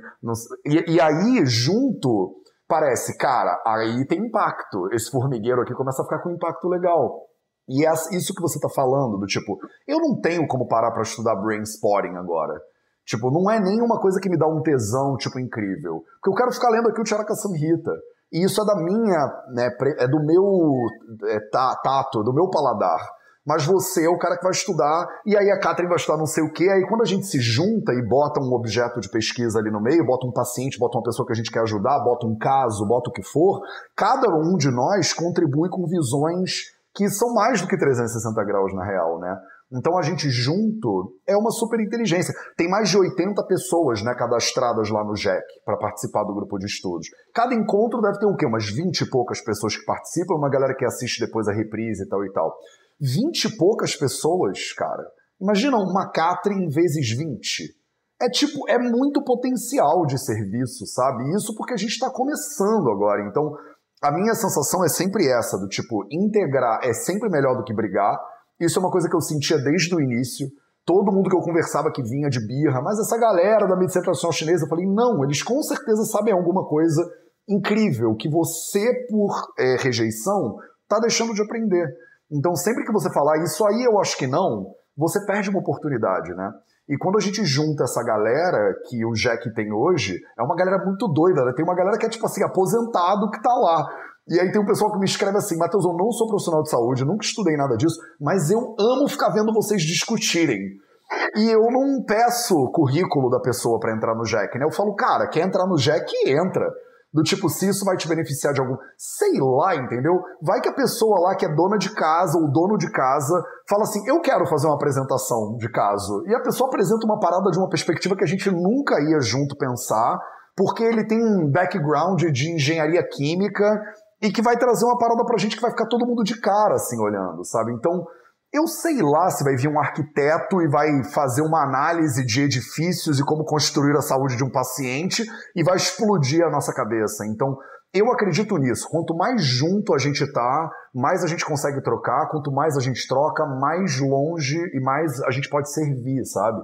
e, e aí, junto, parece, cara, aí tem impacto. Esse formigueiro aqui começa a ficar com um impacto legal. E é isso que você tá falando, do tipo, eu não tenho como parar para estudar brain spotting agora. Tipo, não é nenhuma coisa que me dá um tesão, tipo, incrível. Porque eu quero ficar lendo aqui o Charaka Samhita. E isso é da minha, né, é do meu é, tato, do meu paladar. Mas você é o cara que vai estudar, e aí a Catherine vai estudar não sei o quê. Aí quando a gente se junta e bota um objeto de pesquisa ali no meio, bota um paciente, bota uma pessoa que a gente quer ajudar, bota um caso, bota o que for, cada um de nós contribui com visões que são mais do que 360 graus na real, né? Então a gente junto é uma super inteligência. Tem mais de 80 pessoas né, cadastradas lá no JEC para participar do grupo de estudos. Cada encontro deve ter o quê? Umas 20 e poucas pessoas que participam, uma galera que assiste depois a reprise e tal e tal. 20 e poucas pessoas, cara. Imagina uma Catherine vezes 20. É tipo, é muito potencial de serviço, sabe? Isso porque a gente está começando agora. Então, a minha sensação é sempre essa, do tipo, integrar é sempre melhor do que brigar isso é uma coisa que eu sentia desde o início. Todo mundo que eu conversava que vinha de birra, mas essa galera da medicina tradicional chinesa, eu falei, não, eles com certeza sabem alguma coisa incrível que você, por é, rejeição, tá deixando de aprender. Então, sempre que você falar isso aí eu acho que não, você perde uma oportunidade, né? E quando a gente junta essa galera que o Jack tem hoje, é uma galera muito doida, né? Tem uma galera que é tipo assim, aposentado que tá lá. E aí tem um pessoal que me escreve assim, Matheus, eu não sou profissional de saúde, nunca estudei nada disso, mas eu amo ficar vendo vocês discutirem. E eu não peço currículo da pessoa para entrar no Jack, né? Eu falo, cara, quer entrar no Jack, entra. Do tipo, se isso vai te beneficiar de algum. Sei lá, entendeu? Vai que a pessoa lá que é dona de casa ou dono de casa fala assim: eu quero fazer uma apresentação de caso. E a pessoa apresenta uma parada de uma perspectiva que a gente nunca ia junto pensar, porque ele tem um background de engenharia química e que vai trazer uma parada pra gente que vai ficar todo mundo de cara, assim, olhando, sabe? Então eu sei lá se vai vir um arquiteto e vai fazer uma análise de edifícios e como construir a saúde de um paciente e vai explodir a nossa cabeça. Então, eu acredito nisso. Quanto mais junto a gente tá, mais a gente consegue trocar. Quanto mais a gente troca, mais longe e mais a gente pode servir, sabe?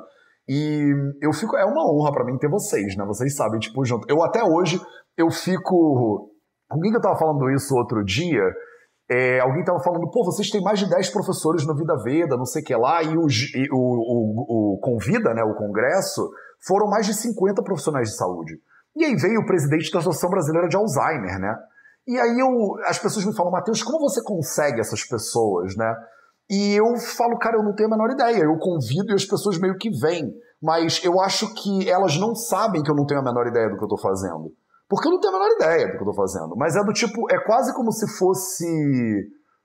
E eu fico. É uma honra para mim ter vocês, né? Vocês sabem, tipo, junto. Eu até hoje eu fico. Alguém que eu tava falando isso outro dia é, alguém estava falando, pô, vocês têm mais de 10 professores no Vida Veda, não sei o que lá, e o, e o, o, o Convida, né, o Congresso, foram mais de 50 profissionais de saúde. E aí veio o presidente da Associação Brasileira de Alzheimer, né? E aí eu, as pessoas me falam, Matheus, como você consegue essas pessoas, né? E eu falo, cara, eu não tenho a menor ideia. Eu convido e as pessoas meio que vêm. Mas eu acho que elas não sabem que eu não tenho a menor ideia do que eu estou fazendo. Porque eu não tenho a menor ideia do que eu tô fazendo. Mas é do tipo, é quase como se fosse.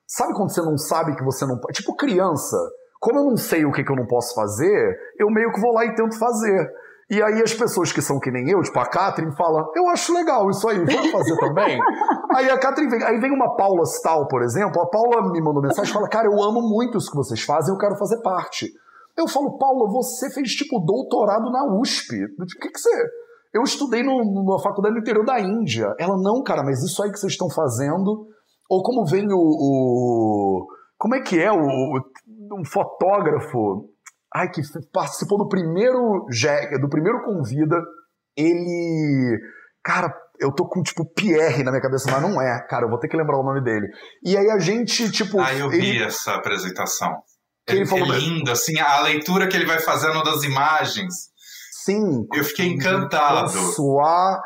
Sabe quando você não sabe que você não pode? Tipo criança. Como eu não sei o que, que eu não posso fazer, eu meio que vou lá e tento fazer. E aí as pessoas que são que nem eu, tipo a Catherine, fala, eu acho legal isso aí, vamos fazer também? aí a Catherine vem, aí vem uma Paula Stahl, por exemplo, a Paula me mandou mensagem e fala, cara, eu amo muito isso que vocês fazem, eu quero fazer parte. Eu falo, Paula, você fez tipo doutorado na USP. Tipo, o que, que você eu estudei no, numa faculdade no interior da Índia. Ela, não, cara, mas isso aí que vocês estão fazendo. Ou como vem o. o como é que é? O, um fotógrafo. Ai, que participou do primeiro do primeiro convida. Ele. Cara, eu tô com, tipo, Pierre na minha cabeça, mas não é. Cara, eu vou ter que lembrar o nome dele. E aí a gente, tipo. Ah, eu vi ele... essa apresentação. Que ele, ele falou, é lindo, assim, a leitura que ele vai fazendo das imagens. Sim. Eu fiquei encantado. François,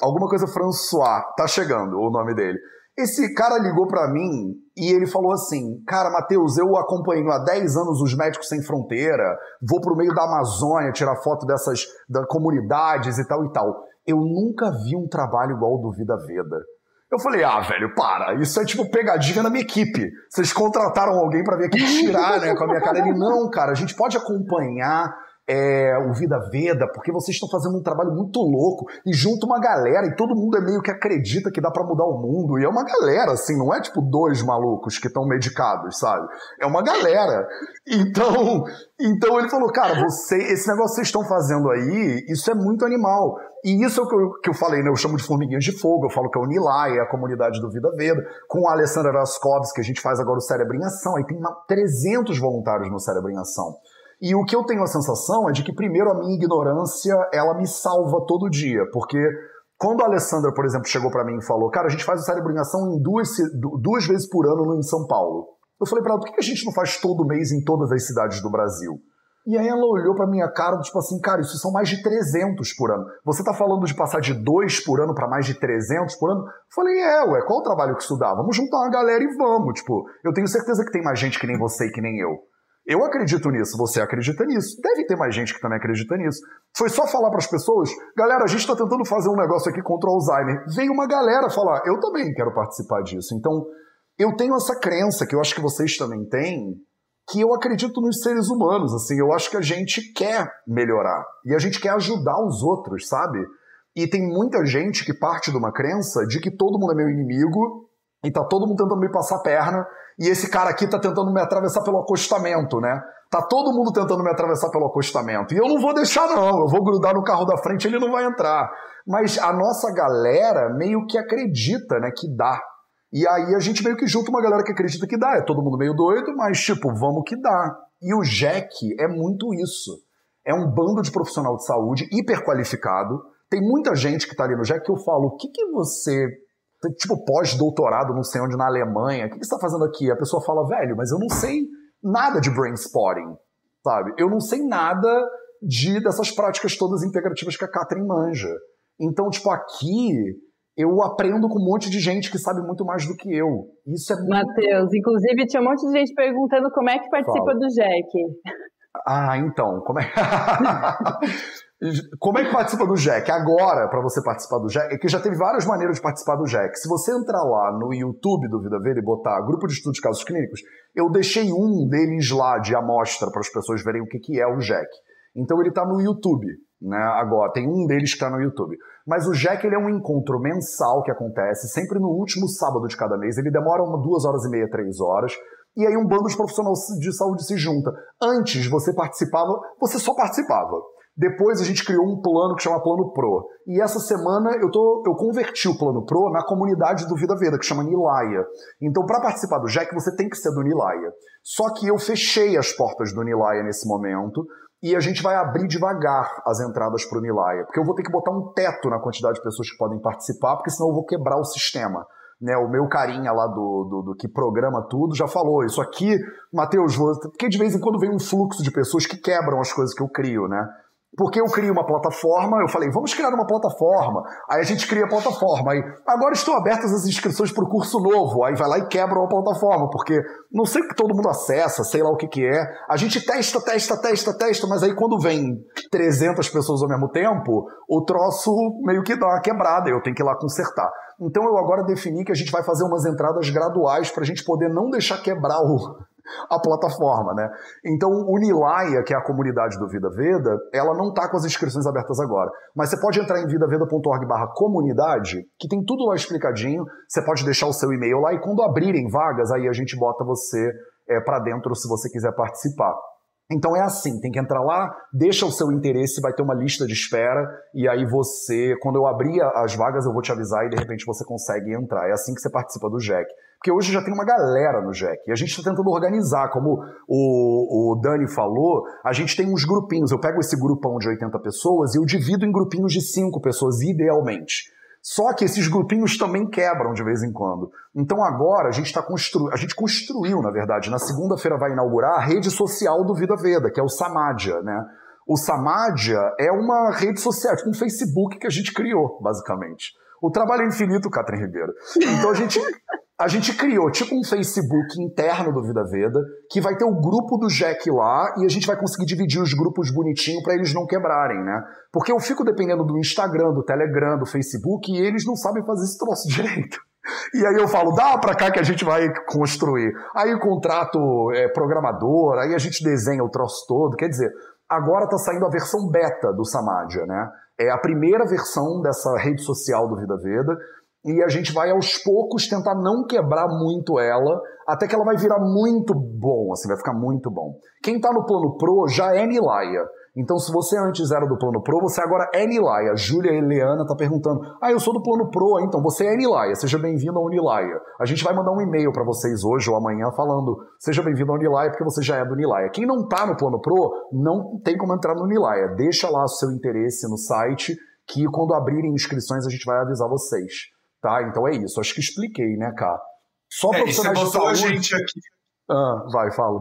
alguma coisa François, tá chegando o nome dele. Esse cara ligou para mim e ele falou assim: Cara, Matheus, eu acompanho há 10 anos os Médicos Sem Fronteira, vou pro meio da Amazônia tirar foto dessas da comunidades e tal e tal. Eu nunca vi um trabalho igual ao do Vida Veda. Eu falei, ah, velho, para, isso é tipo pegadinha na minha equipe. Vocês contrataram alguém para vir aqui tirar, né, com a minha cara. Ele, não, cara, a gente pode acompanhar é, o Vida Veda, porque vocês estão fazendo um trabalho muito louco e junto uma galera e todo mundo é meio que acredita que dá para mudar o mundo e é uma galera, assim, não é tipo dois malucos que estão medicados, sabe? É uma galera. Então, então ele falou, cara, você, esse negócio que vocês estão fazendo aí, isso é muito animal. E isso é o que eu, que eu falei, né? Eu chamo de formiguinhas de fogo, eu falo que é o Nilai, é a comunidade do Vida Veda, com a Alessandra Raskovski, que a gente faz agora o Cérebro em Ação, aí tem 300 voluntários no Cérebro em Ação. E o que eu tenho a sensação é de que, primeiro, a minha ignorância, ela me salva todo dia, porque quando a Alessandra, por exemplo, chegou para mim e falou, cara, a gente faz o cérebro em ação em duas, duas vezes por ano no, em São Paulo. Eu falei para ela, por que a gente não faz todo mês em todas as cidades do Brasil? E aí ela olhou para minha cara, tipo assim, cara, isso são mais de 300 por ano. Você tá falando de passar de dois por ano para mais de 300 por ano? Eu falei, é, ué, qual o trabalho que estudar? Vamos juntar uma galera e vamos. Tipo, eu tenho certeza que tem mais gente que nem você e que nem eu. Eu acredito nisso, você acredita nisso. Deve ter mais gente que também acredita nisso. Foi só falar para as pessoas, galera, a gente está tentando fazer um negócio aqui contra o Alzheimer. Veio uma galera falar, eu também quero participar disso. Então, eu tenho essa crença, que eu acho que vocês também têm, que eu acredito nos seres humanos. Assim, eu acho que a gente quer melhorar e a gente quer ajudar os outros, sabe? E tem muita gente que parte de uma crença de que todo mundo é meu inimigo e tá todo mundo tentando me passar a perna e esse cara aqui tá tentando me atravessar pelo acostamento, né? Tá todo mundo tentando me atravessar pelo acostamento. E eu não vou deixar, não. Eu vou grudar no carro da frente ele não vai entrar. Mas a nossa galera meio que acredita, né, que dá. E aí a gente meio que junta uma galera que acredita que dá. É todo mundo meio doido, mas tipo, vamos que dá. E o Jack é muito isso. É um bando de profissional de saúde hiper qualificado. Tem muita gente que tá ali no Jack que eu falo, o que, que você tipo pós-doutorado não sei onde na Alemanha, o que, você está fazendo aqui? A pessoa fala, velho, mas eu não sei nada de brain spotting, sabe? Eu não sei nada de dessas práticas todas integrativas que a Catherine manja. Então, tipo, aqui eu aprendo com um monte de gente que sabe muito mais do que eu. Isso é muito... Matheus, inclusive tinha um monte de gente perguntando como é que participa Fala. do Jack. Ah, então, como é Como é que participa do Jack? Agora, para você participar do Jack, é que já teve várias maneiras de participar do Jack. Se você entrar lá no YouTube do Vida Verde e botar Grupo de Estudos de Casos Clínicos, eu deixei um deles lá de amostra para as pessoas verem o que, que é o Jack. Então ele está no YouTube, né? Agora, tem um deles que está no YouTube. Mas o Jack ele é um encontro mensal que acontece sempre no último sábado de cada mês. Ele demora uma, duas horas e meia, três horas. E aí um bando de profissionais de saúde se junta. Antes você participava, você só participava. Depois a gente criou um plano que chama Plano Pro. E essa semana eu, tô, eu converti o Plano Pro na comunidade do Vida Veda, que chama Nilaya. Então, para participar do Jack, você tem que ser do Nilaya. Só que eu fechei as portas do Nilaya nesse momento. E a gente vai abrir devagar as entradas para o Nilaya, porque eu vou ter que botar um teto na quantidade de pessoas que podem participar, porque senão eu vou quebrar o sistema. Né, o meu carinha lá do, do, do, que programa tudo já falou. Isso aqui, Matheus, porque de vez em quando vem um fluxo de pessoas que quebram as coisas que eu crio, né? Porque eu crio uma plataforma, eu falei, vamos criar uma plataforma. Aí a gente cria a plataforma. Aí, agora estão abertas as inscrições para o curso novo. Aí vai lá e quebra a plataforma, porque não sei que todo mundo acessa, sei lá o que que é. A gente testa, testa, testa, testa, mas aí quando vem 300 pessoas ao mesmo tempo, o troço meio que dá uma quebrada, eu tenho que ir lá consertar. Então eu agora defini que a gente vai fazer umas entradas graduais para a gente poder não deixar quebrar o, a plataforma, né? Então, o Nilaya, que é a comunidade do Vida Veda, ela não está com as inscrições abertas agora. Mas você pode entrar em vidaveda.org barra comunidade, que tem tudo lá explicadinho. Você pode deixar o seu e-mail lá e quando abrirem vagas, aí a gente bota você é, para dentro se você quiser participar. Então é assim, tem que entrar lá, deixa o seu interesse, vai ter uma lista de espera, e aí você, quando eu abrir as vagas, eu vou te avisar e de repente você consegue entrar. É assim que você participa do Jack. Porque hoje já tem uma galera no Jack. E a gente está tentando organizar, como o, o Dani falou, a gente tem uns grupinhos. Eu pego esse grupão de 80 pessoas e eu divido em grupinhos de 5 pessoas, idealmente. Só que esses grupinhos também quebram de vez em quando. Então agora a gente está construindo, a gente construiu, na verdade, na segunda-feira vai inaugurar a rede social do Vida Veda, que é o Samadja, né? O Samadja é uma rede social, tipo um Facebook que a gente criou, basicamente. O trabalho é infinito, Catherine Ribeiro. Então a gente a gente criou tipo um Facebook interno do Vida Veda, que vai ter o grupo do Jack lá e a gente vai conseguir dividir os grupos bonitinho para eles não quebrarem, né? Porque eu fico dependendo do Instagram, do Telegram, do Facebook e eles não sabem fazer esse troço direito. E aí eu falo, dá pra cá que a gente vai construir. Aí o contrato é programador, aí a gente desenha o troço todo. Quer dizer, agora tá saindo a versão beta do Samadja, né? É a primeira versão dessa rede social do Vida Veda e a gente vai aos poucos tentar não quebrar muito ela, até que ela vai virar muito bom, assim, vai ficar muito bom. Quem está no plano Pro já é Nilaya. Então, se você antes era do plano Pro, você agora é Nilaya. Júlia Eliana tá perguntando: Ah, eu sou do plano Pro, então você é Nilaya. Seja bem-vindo ao Nilaya. A gente vai mandar um e-mail para vocês hoje ou amanhã falando: Seja bem-vindo ao Nilaya, porque você já é do Nilaya. Quem não tá no plano Pro, não tem como entrar no Nilaya. Deixa lá o seu interesse no site, que quando abrirem inscrições a gente vai avisar vocês. Tá? Então é isso. Acho que expliquei, né, cá? Só é, profissionais você botou de saúde... a gente aqui. Ah, vai, fala.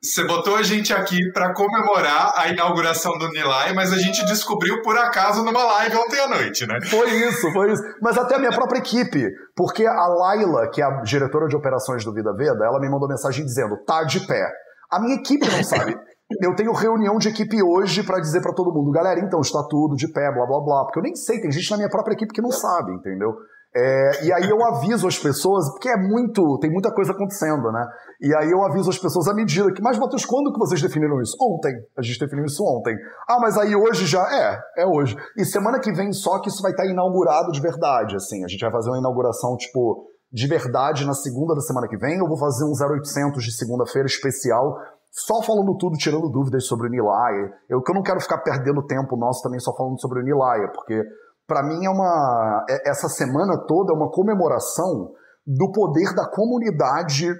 Você botou a gente aqui para comemorar a inauguração do Nilay, mas a gente descobriu por acaso numa live ontem à noite, né? Foi isso, foi isso. Mas até a minha própria equipe, porque a Laila, que é a diretora de operações do Vida Veda, ela me mandou mensagem dizendo: tá de pé. A minha equipe não sabe. Eu tenho reunião de equipe hoje para dizer para todo mundo, galera, então está tudo de pé, blá blá blá, porque eu nem sei, tem gente na minha própria equipe que não sabe, entendeu? É, e aí eu aviso as pessoas, porque é muito, tem muita coisa acontecendo, né? E aí eu aviso as pessoas à medida que, mas Matheus, quando que vocês definiram isso? Ontem. A gente definiu isso ontem. Ah, mas aí hoje já é, é hoje. E semana que vem só que isso vai estar inaugurado de verdade, assim. A gente vai fazer uma inauguração, tipo, de verdade na segunda da semana que vem. Eu vou fazer um 0800 de segunda-feira especial só falando tudo, tirando dúvidas sobre o Nilaya. Eu que eu não quero ficar perdendo tempo nosso também só falando sobre o Nilaya, porque para mim é uma é, essa semana toda é uma comemoração do poder da comunidade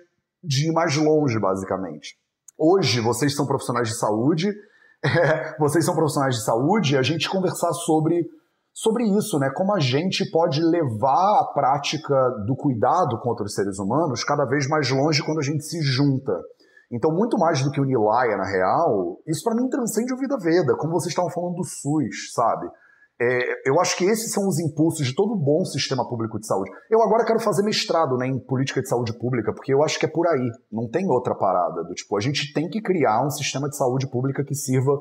de ir mais longe, basicamente. Hoje vocês são profissionais de saúde, é, vocês são profissionais de saúde, e a gente conversar sobre sobre isso, né? Como a gente pode levar a prática do cuidado contra os seres humanos cada vez mais longe quando a gente se junta. Então, muito mais do que o Nilaya, na real, isso para mim transcende o Vida Veda, como vocês estavam falando do SUS, sabe? É, eu acho que esses são os impulsos de todo bom sistema público de saúde. Eu agora quero fazer mestrado né, em política de saúde pública, porque eu acho que é por aí, não tem outra parada. Do tipo, a gente tem que criar um sistema de saúde pública que sirva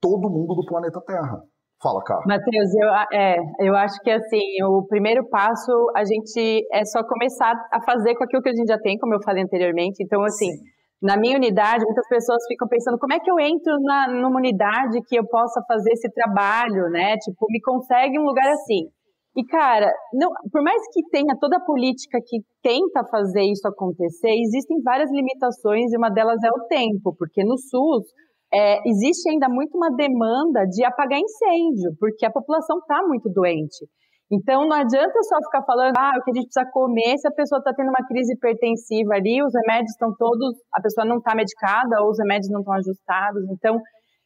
todo mundo do planeta Terra. Fala, cara. Matheus, eu, é, eu acho que assim, o primeiro passo a gente é só começar a fazer com aquilo que a gente já tem, como eu falei anteriormente. Então, assim, Sim na minha unidade, muitas pessoas ficam pensando como é que eu entro na, numa unidade que eu possa fazer esse trabalho, né? Tipo, me consegue um lugar assim. E, cara, não, por mais que tenha toda a política que tenta fazer isso acontecer, existem várias limitações e uma delas é o tempo, porque no SUS é, existe ainda muito uma demanda de apagar incêndio, porque a população está muito doente. Então, não adianta só ficar falando, ah, o que a gente precisa comer se a pessoa está tendo uma crise hipertensiva ali, os remédios estão todos, a pessoa não está medicada ou os remédios não estão ajustados. Então,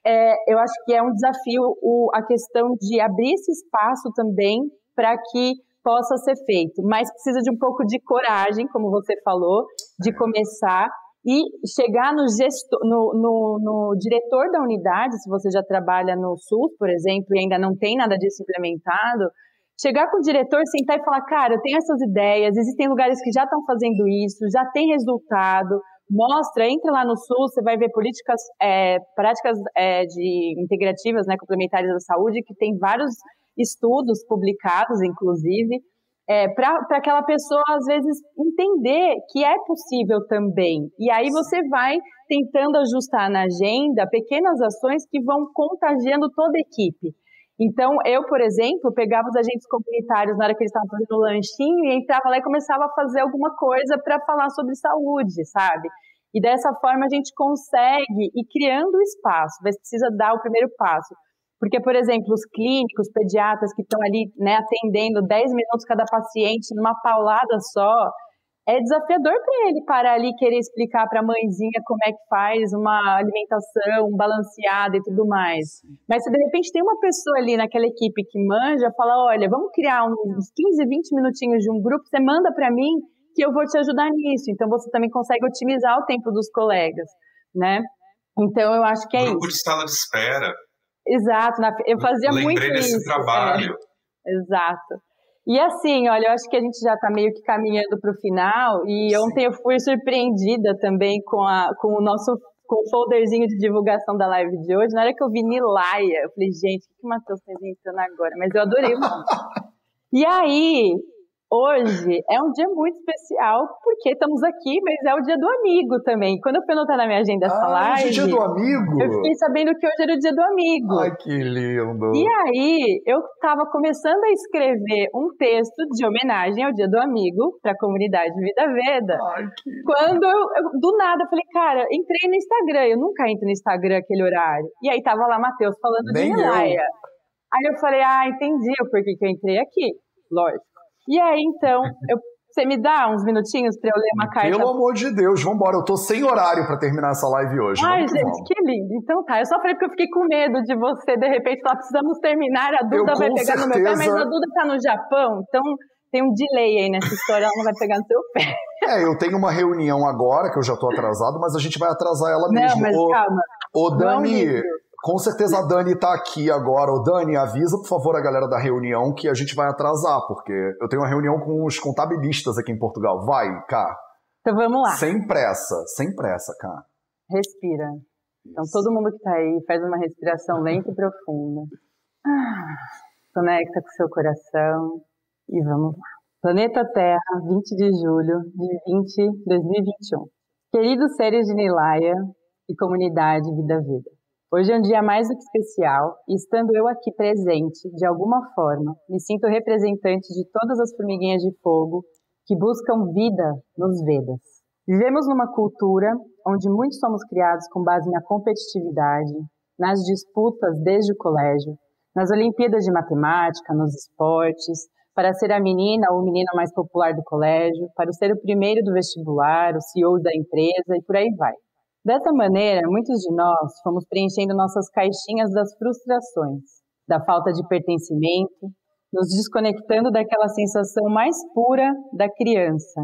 é, eu acho que é um desafio o, a questão de abrir esse espaço também para que possa ser feito. Mas precisa de um pouco de coragem, como você falou, de começar e chegar no, no, no, no, diretor da unidade, se você já trabalha no SUS, por exemplo, e ainda não tem nada disso implementado, chegar com o diretor, sentar e falar, cara, eu tenho essas ideias, existem lugares que já estão fazendo isso, já tem resultado, mostra, entra lá no Sul, você vai ver políticas, é, práticas é, de integrativas, né, complementares da saúde, que tem vários estudos publicados, inclusive, é, para aquela pessoa, às vezes, entender que é possível também. E aí você vai tentando ajustar na agenda pequenas ações que vão contagiando toda a equipe. Então, eu, por exemplo, pegava os agentes comunitários na hora que eles estavam fazendo o lanchinho e entrava lá e começava a fazer alguma coisa para falar sobre saúde, sabe? E dessa forma a gente consegue ir criando o espaço, mas precisa dar o primeiro passo. Porque, por exemplo, os clínicos, pediatras que estão ali né, atendendo 10 minutos cada paciente numa paulada só, é desafiador para ele parar ali e querer explicar para a mãezinha como é que faz uma alimentação balanceada e tudo mais. Mas se de repente tem uma pessoa ali naquela equipe que manja, fala, olha, vamos criar uns 15, 20 minutinhos de um grupo, você manda para mim que eu vou te ajudar nisso. Então você também consegue otimizar o tempo dos colegas, né? Então eu acho que é grupo isso. Grupo de sala de espera. Exato, eu fazia Lembrei muito desse isso. trabalho. É. Exato. E assim, olha, eu acho que a gente já está meio que caminhando para o final. E Sim. ontem eu fui surpreendida também com, a, com o nosso com o folderzinho de divulgação da live de hoje. Na hora que eu vi Nilaia, eu falei, gente, o que o Matheus está inventando agora? Mas eu adorei o nome. e aí, Hoje é um dia muito especial, porque estamos aqui, mas é o dia do amigo também. Quando eu fui anotar na minha agenda essa ah, live. Hoje é dia do amigo? Eu fiquei sabendo que hoje era o dia do amigo. Ai, que lindo. E aí, eu estava começando a escrever um texto de homenagem ao dia do amigo para a comunidade Vida Veda. Ai, que Quando eu, eu, do nada, falei, cara, entrei no Instagram. Eu nunca entro no Instagram aquele horário. E aí tava lá Matheus falando Nem de Laia. Aí eu falei, ah, entendi o porquê que eu entrei aqui. Lógico. E aí, então, eu, você me dá uns minutinhos para eu ler uma carta? Pelo amor de Deus, vambora. Eu tô sem horário para terminar essa live hoje. Ai, vamos gente, que lindo. Então tá, eu só falei porque eu fiquei com medo de você, de repente, falar, precisamos terminar, a Duda Eu, vai pegar no meu pé, mas certeza- a Duda tá no Japão, então tem um delay aí nessa história, ela não vai pegar no seu pé. É, eu tenho uma reunião agora, que eu já tô atrasado, mas a gente vai atrasar ela mesmo. Não, mas Ô, calma. ô, não Dani. Com certeza a Dani tá aqui agora. Ô, Dani, avisa, por favor, a galera da reunião que a gente vai atrasar, porque eu tenho uma reunião com os contabilistas aqui em Portugal. Vai, cá. Então vamos lá, Sem pressa, sem pressa, cá. respira. Então todo mundo que tá aí faz uma respiração lenta e profunda. Ah, conecta com seu coração e vamos lá. Planeta Terra, 20 de julho de 20, 2021. Queridos seres de Nilaia e comunidade Vida Vida. Hoje é um dia mais do que especial e estando eu aqui presente, de alguma forma, me sinto representante de todas as formiguinhas de fogo que buscam vida nos Vedas. Vivemos numa cultura onde muitos somos criados com base na competitividade, nas disputas desde o colégio, nas Olimpíadas de Matemática, nos esportes, para ser a menina ou o menino mais popular do colégio, para ser o primeiro do vestibular, o CEO da empresa e por aí vai. Dessa maneira, muitos de nós fomos preenchendo nossas caixinhas das frustrações, da falta de pertencimento, nos desconectando daquela sensação mais pura da criança,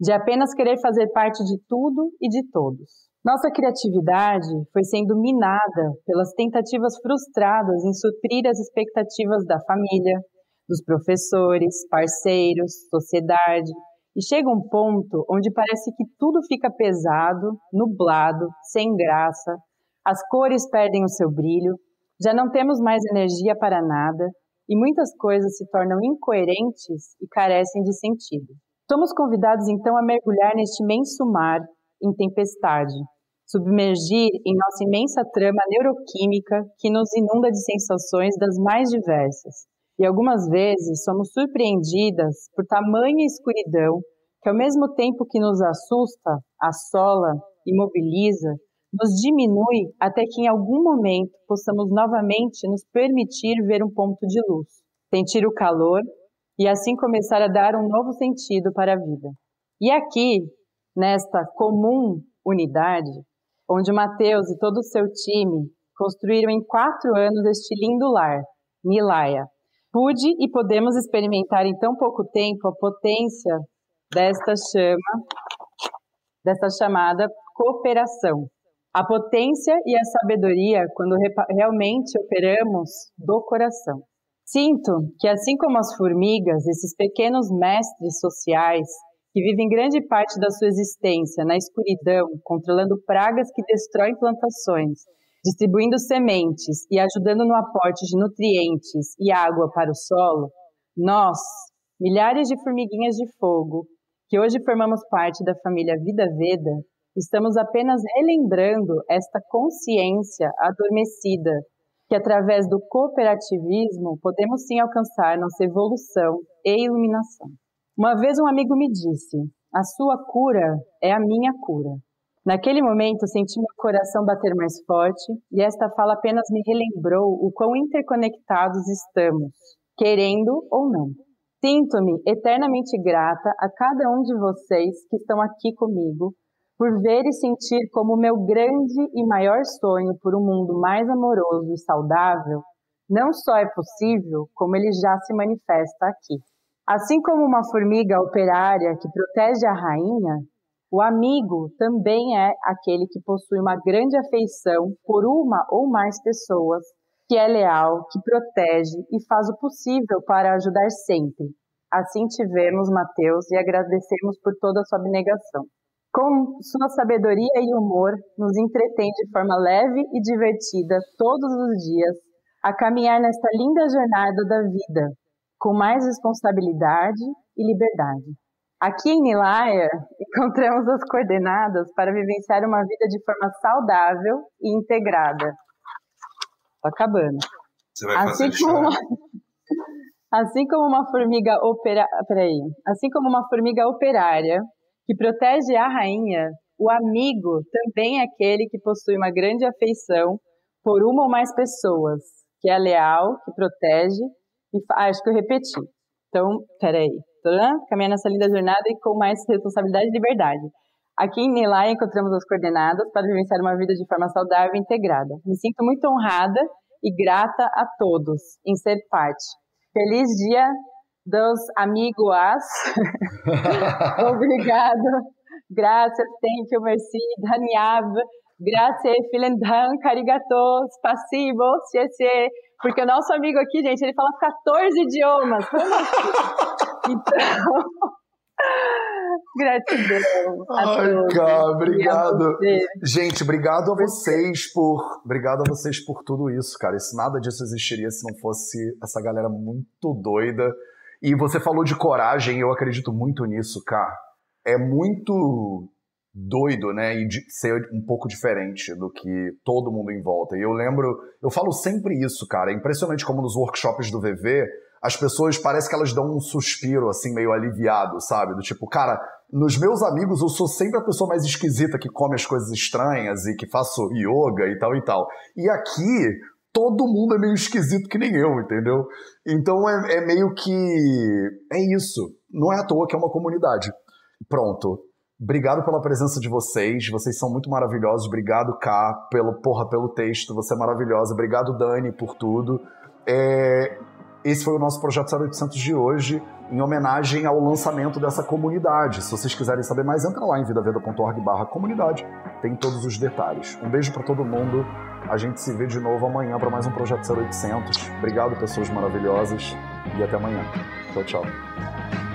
de apenas querer fazer parte de tudo e de todos. Nossa criatividade foi sendo minada pelas tentativas frustradas em suprir as expectativas da família, dos professores, parceiros, sociedade, e chega um ponto onde parece que tudo fica pesado, nublado, sem graça, as cores perdem o seu brilho, já não temos mais energia para nada e muitas coisas se tornam incoerentes e carecem de sentido. Somos convidados então a mergulhar neste imenso mar em tempestade, submergir em nossa imensa trama neuroquímica que nos inunda de sensações das mais diversas. E algumas vezes somos surpreendidas por tamanha escuridão que, ao mesmo tempo que nos assusta, assola, imobiliza, nos diminui até que em algum momento possamos novamente nos permitir ver um ponto de luz, sentir o calor e assim começar a dar um novo sentido para a vida. E aqui, nesta comum unidade, onde Mateus e todo o seu time construíram em quatro anos este lindo lar, Nilaia. Pude e podemos experimentar em tão pouco tempo a potência desta chama, desta chamada cooperação. A potência e a sabedoria quando realmente operamos do coração. Sinto que, assim como as formigas, esses pequenos mestres sociais que vivem grande parte da sua existência na escuridão, controlando pragas que destroem plantações, distribuindo sementes e ajudando no aporte de nutrientes e água para o solo, nós, milhares de formiguinhas de fogo, que hoje formamos parte da família Vida Veda, estamos apenas relembrando esta consciência adormecida, que através do cooperativismo podemos sim alcançar nossa evolução e iluminação. Uma vez um amigo me disse: A sua cura é a minha cura. Naquele momento senti meu coração bater mais forte e esta fala apenas me relembrou o quão interconectados estamos, querendo ou não. Sinto-me eternamente grata a cada um de vocês que estão aqui comigo por ver e sentir como meu grande e maior sonho por um mundo mais amoroso e saudável não só é possível, como ele já se manifesta aqui. Assim como uma formiga operária que protege a rainha, o amigo também é aquele que possui uma grande afeição por uma ou mais pessoas, que é leal, que protege e faz o possível para ajudar sempre. Assim tivemos Mateus e agradecemos por toda a sua abnegação. Com sua sabedoria e humor, nos entretém de forma leve e divertida todos os dias a caminhar nesta linda jornada da vida, com mais responsabilidade e liberdade. Aqui em Nilaia, encontramos as coordenadas para vivenciar uma vida de forma saudável e integrada. Tô acabando. Você vai assim fazer como, assim como uma formiga opera, peraí, assim como uma formiga operária que protege a rainha, o amigo também é aquele que possui uma grande afeição por uma ou mais pessoas, que é leal, que protege e ah, acho que eu repeti. Então, peraí. Caminhar nessa linda jornada e com mais responsabilidade e liberdade. Aqui em Nilai encontramos as coordenadas para vivenciar uma vida de forma saudável e integrada. Me sinto muito honrada e grata a todos em ser parte. Feliz dia dos amigos. Obrigado. Graças, thank you, merci, Daniab. Grazie, vielen Dank, arigato, spasibo, xie, porque o nosso amigo aqui, gente, ele fala 14 idiomas. então, gratidão. Ai, cara, obrigado. Gente, obrigado a vocês por, obrigado a vocês por tudo isso, cara. Isso nada disso existiria se não fosse essa galera muito doida. E você falou de coragem, eu acredito muito nisso, cara. É muito doido, né? E ser um pouco diferente do que todo mundo em volta. E eu lembro, eu falo sempre isso, cara. É impressionante como nos workshops do VV as pessoas parece que elas dão um suspiro assim meio aliviado, sabe? Do tipo, cara, nos meus amigos eu sou sempre a pessoa mais esquisita que come as coisas estranhas e que faço yoga e tal e tal. E aqui todo mundo é meio esquisito que nem eu, entendeu? Então é, é meio que é isso. Não é à toa que é uma comunidade. Pronto. Obrigado pela presença de vocês. Vocês são muito maravilhosos. Obrigado, Ká, pelo, porra, pelo texto. Você é maravilhosa. Obrigado, Dani, por tudo. É... Esse foi o nosso Projeto 0800 de hoje. em homenagem ao lançamento dessa comunidade. Se vocês quiserem saber mais, entra lá em vidaveda.org barra comunidade, tem todos os detalhes. Um beijo para todo mundo, a gente se vê de novo amanhã para mais um Projeto 0800. Obrigado, pessoas maravilhosas, e até amanhã. Tchau, tchau.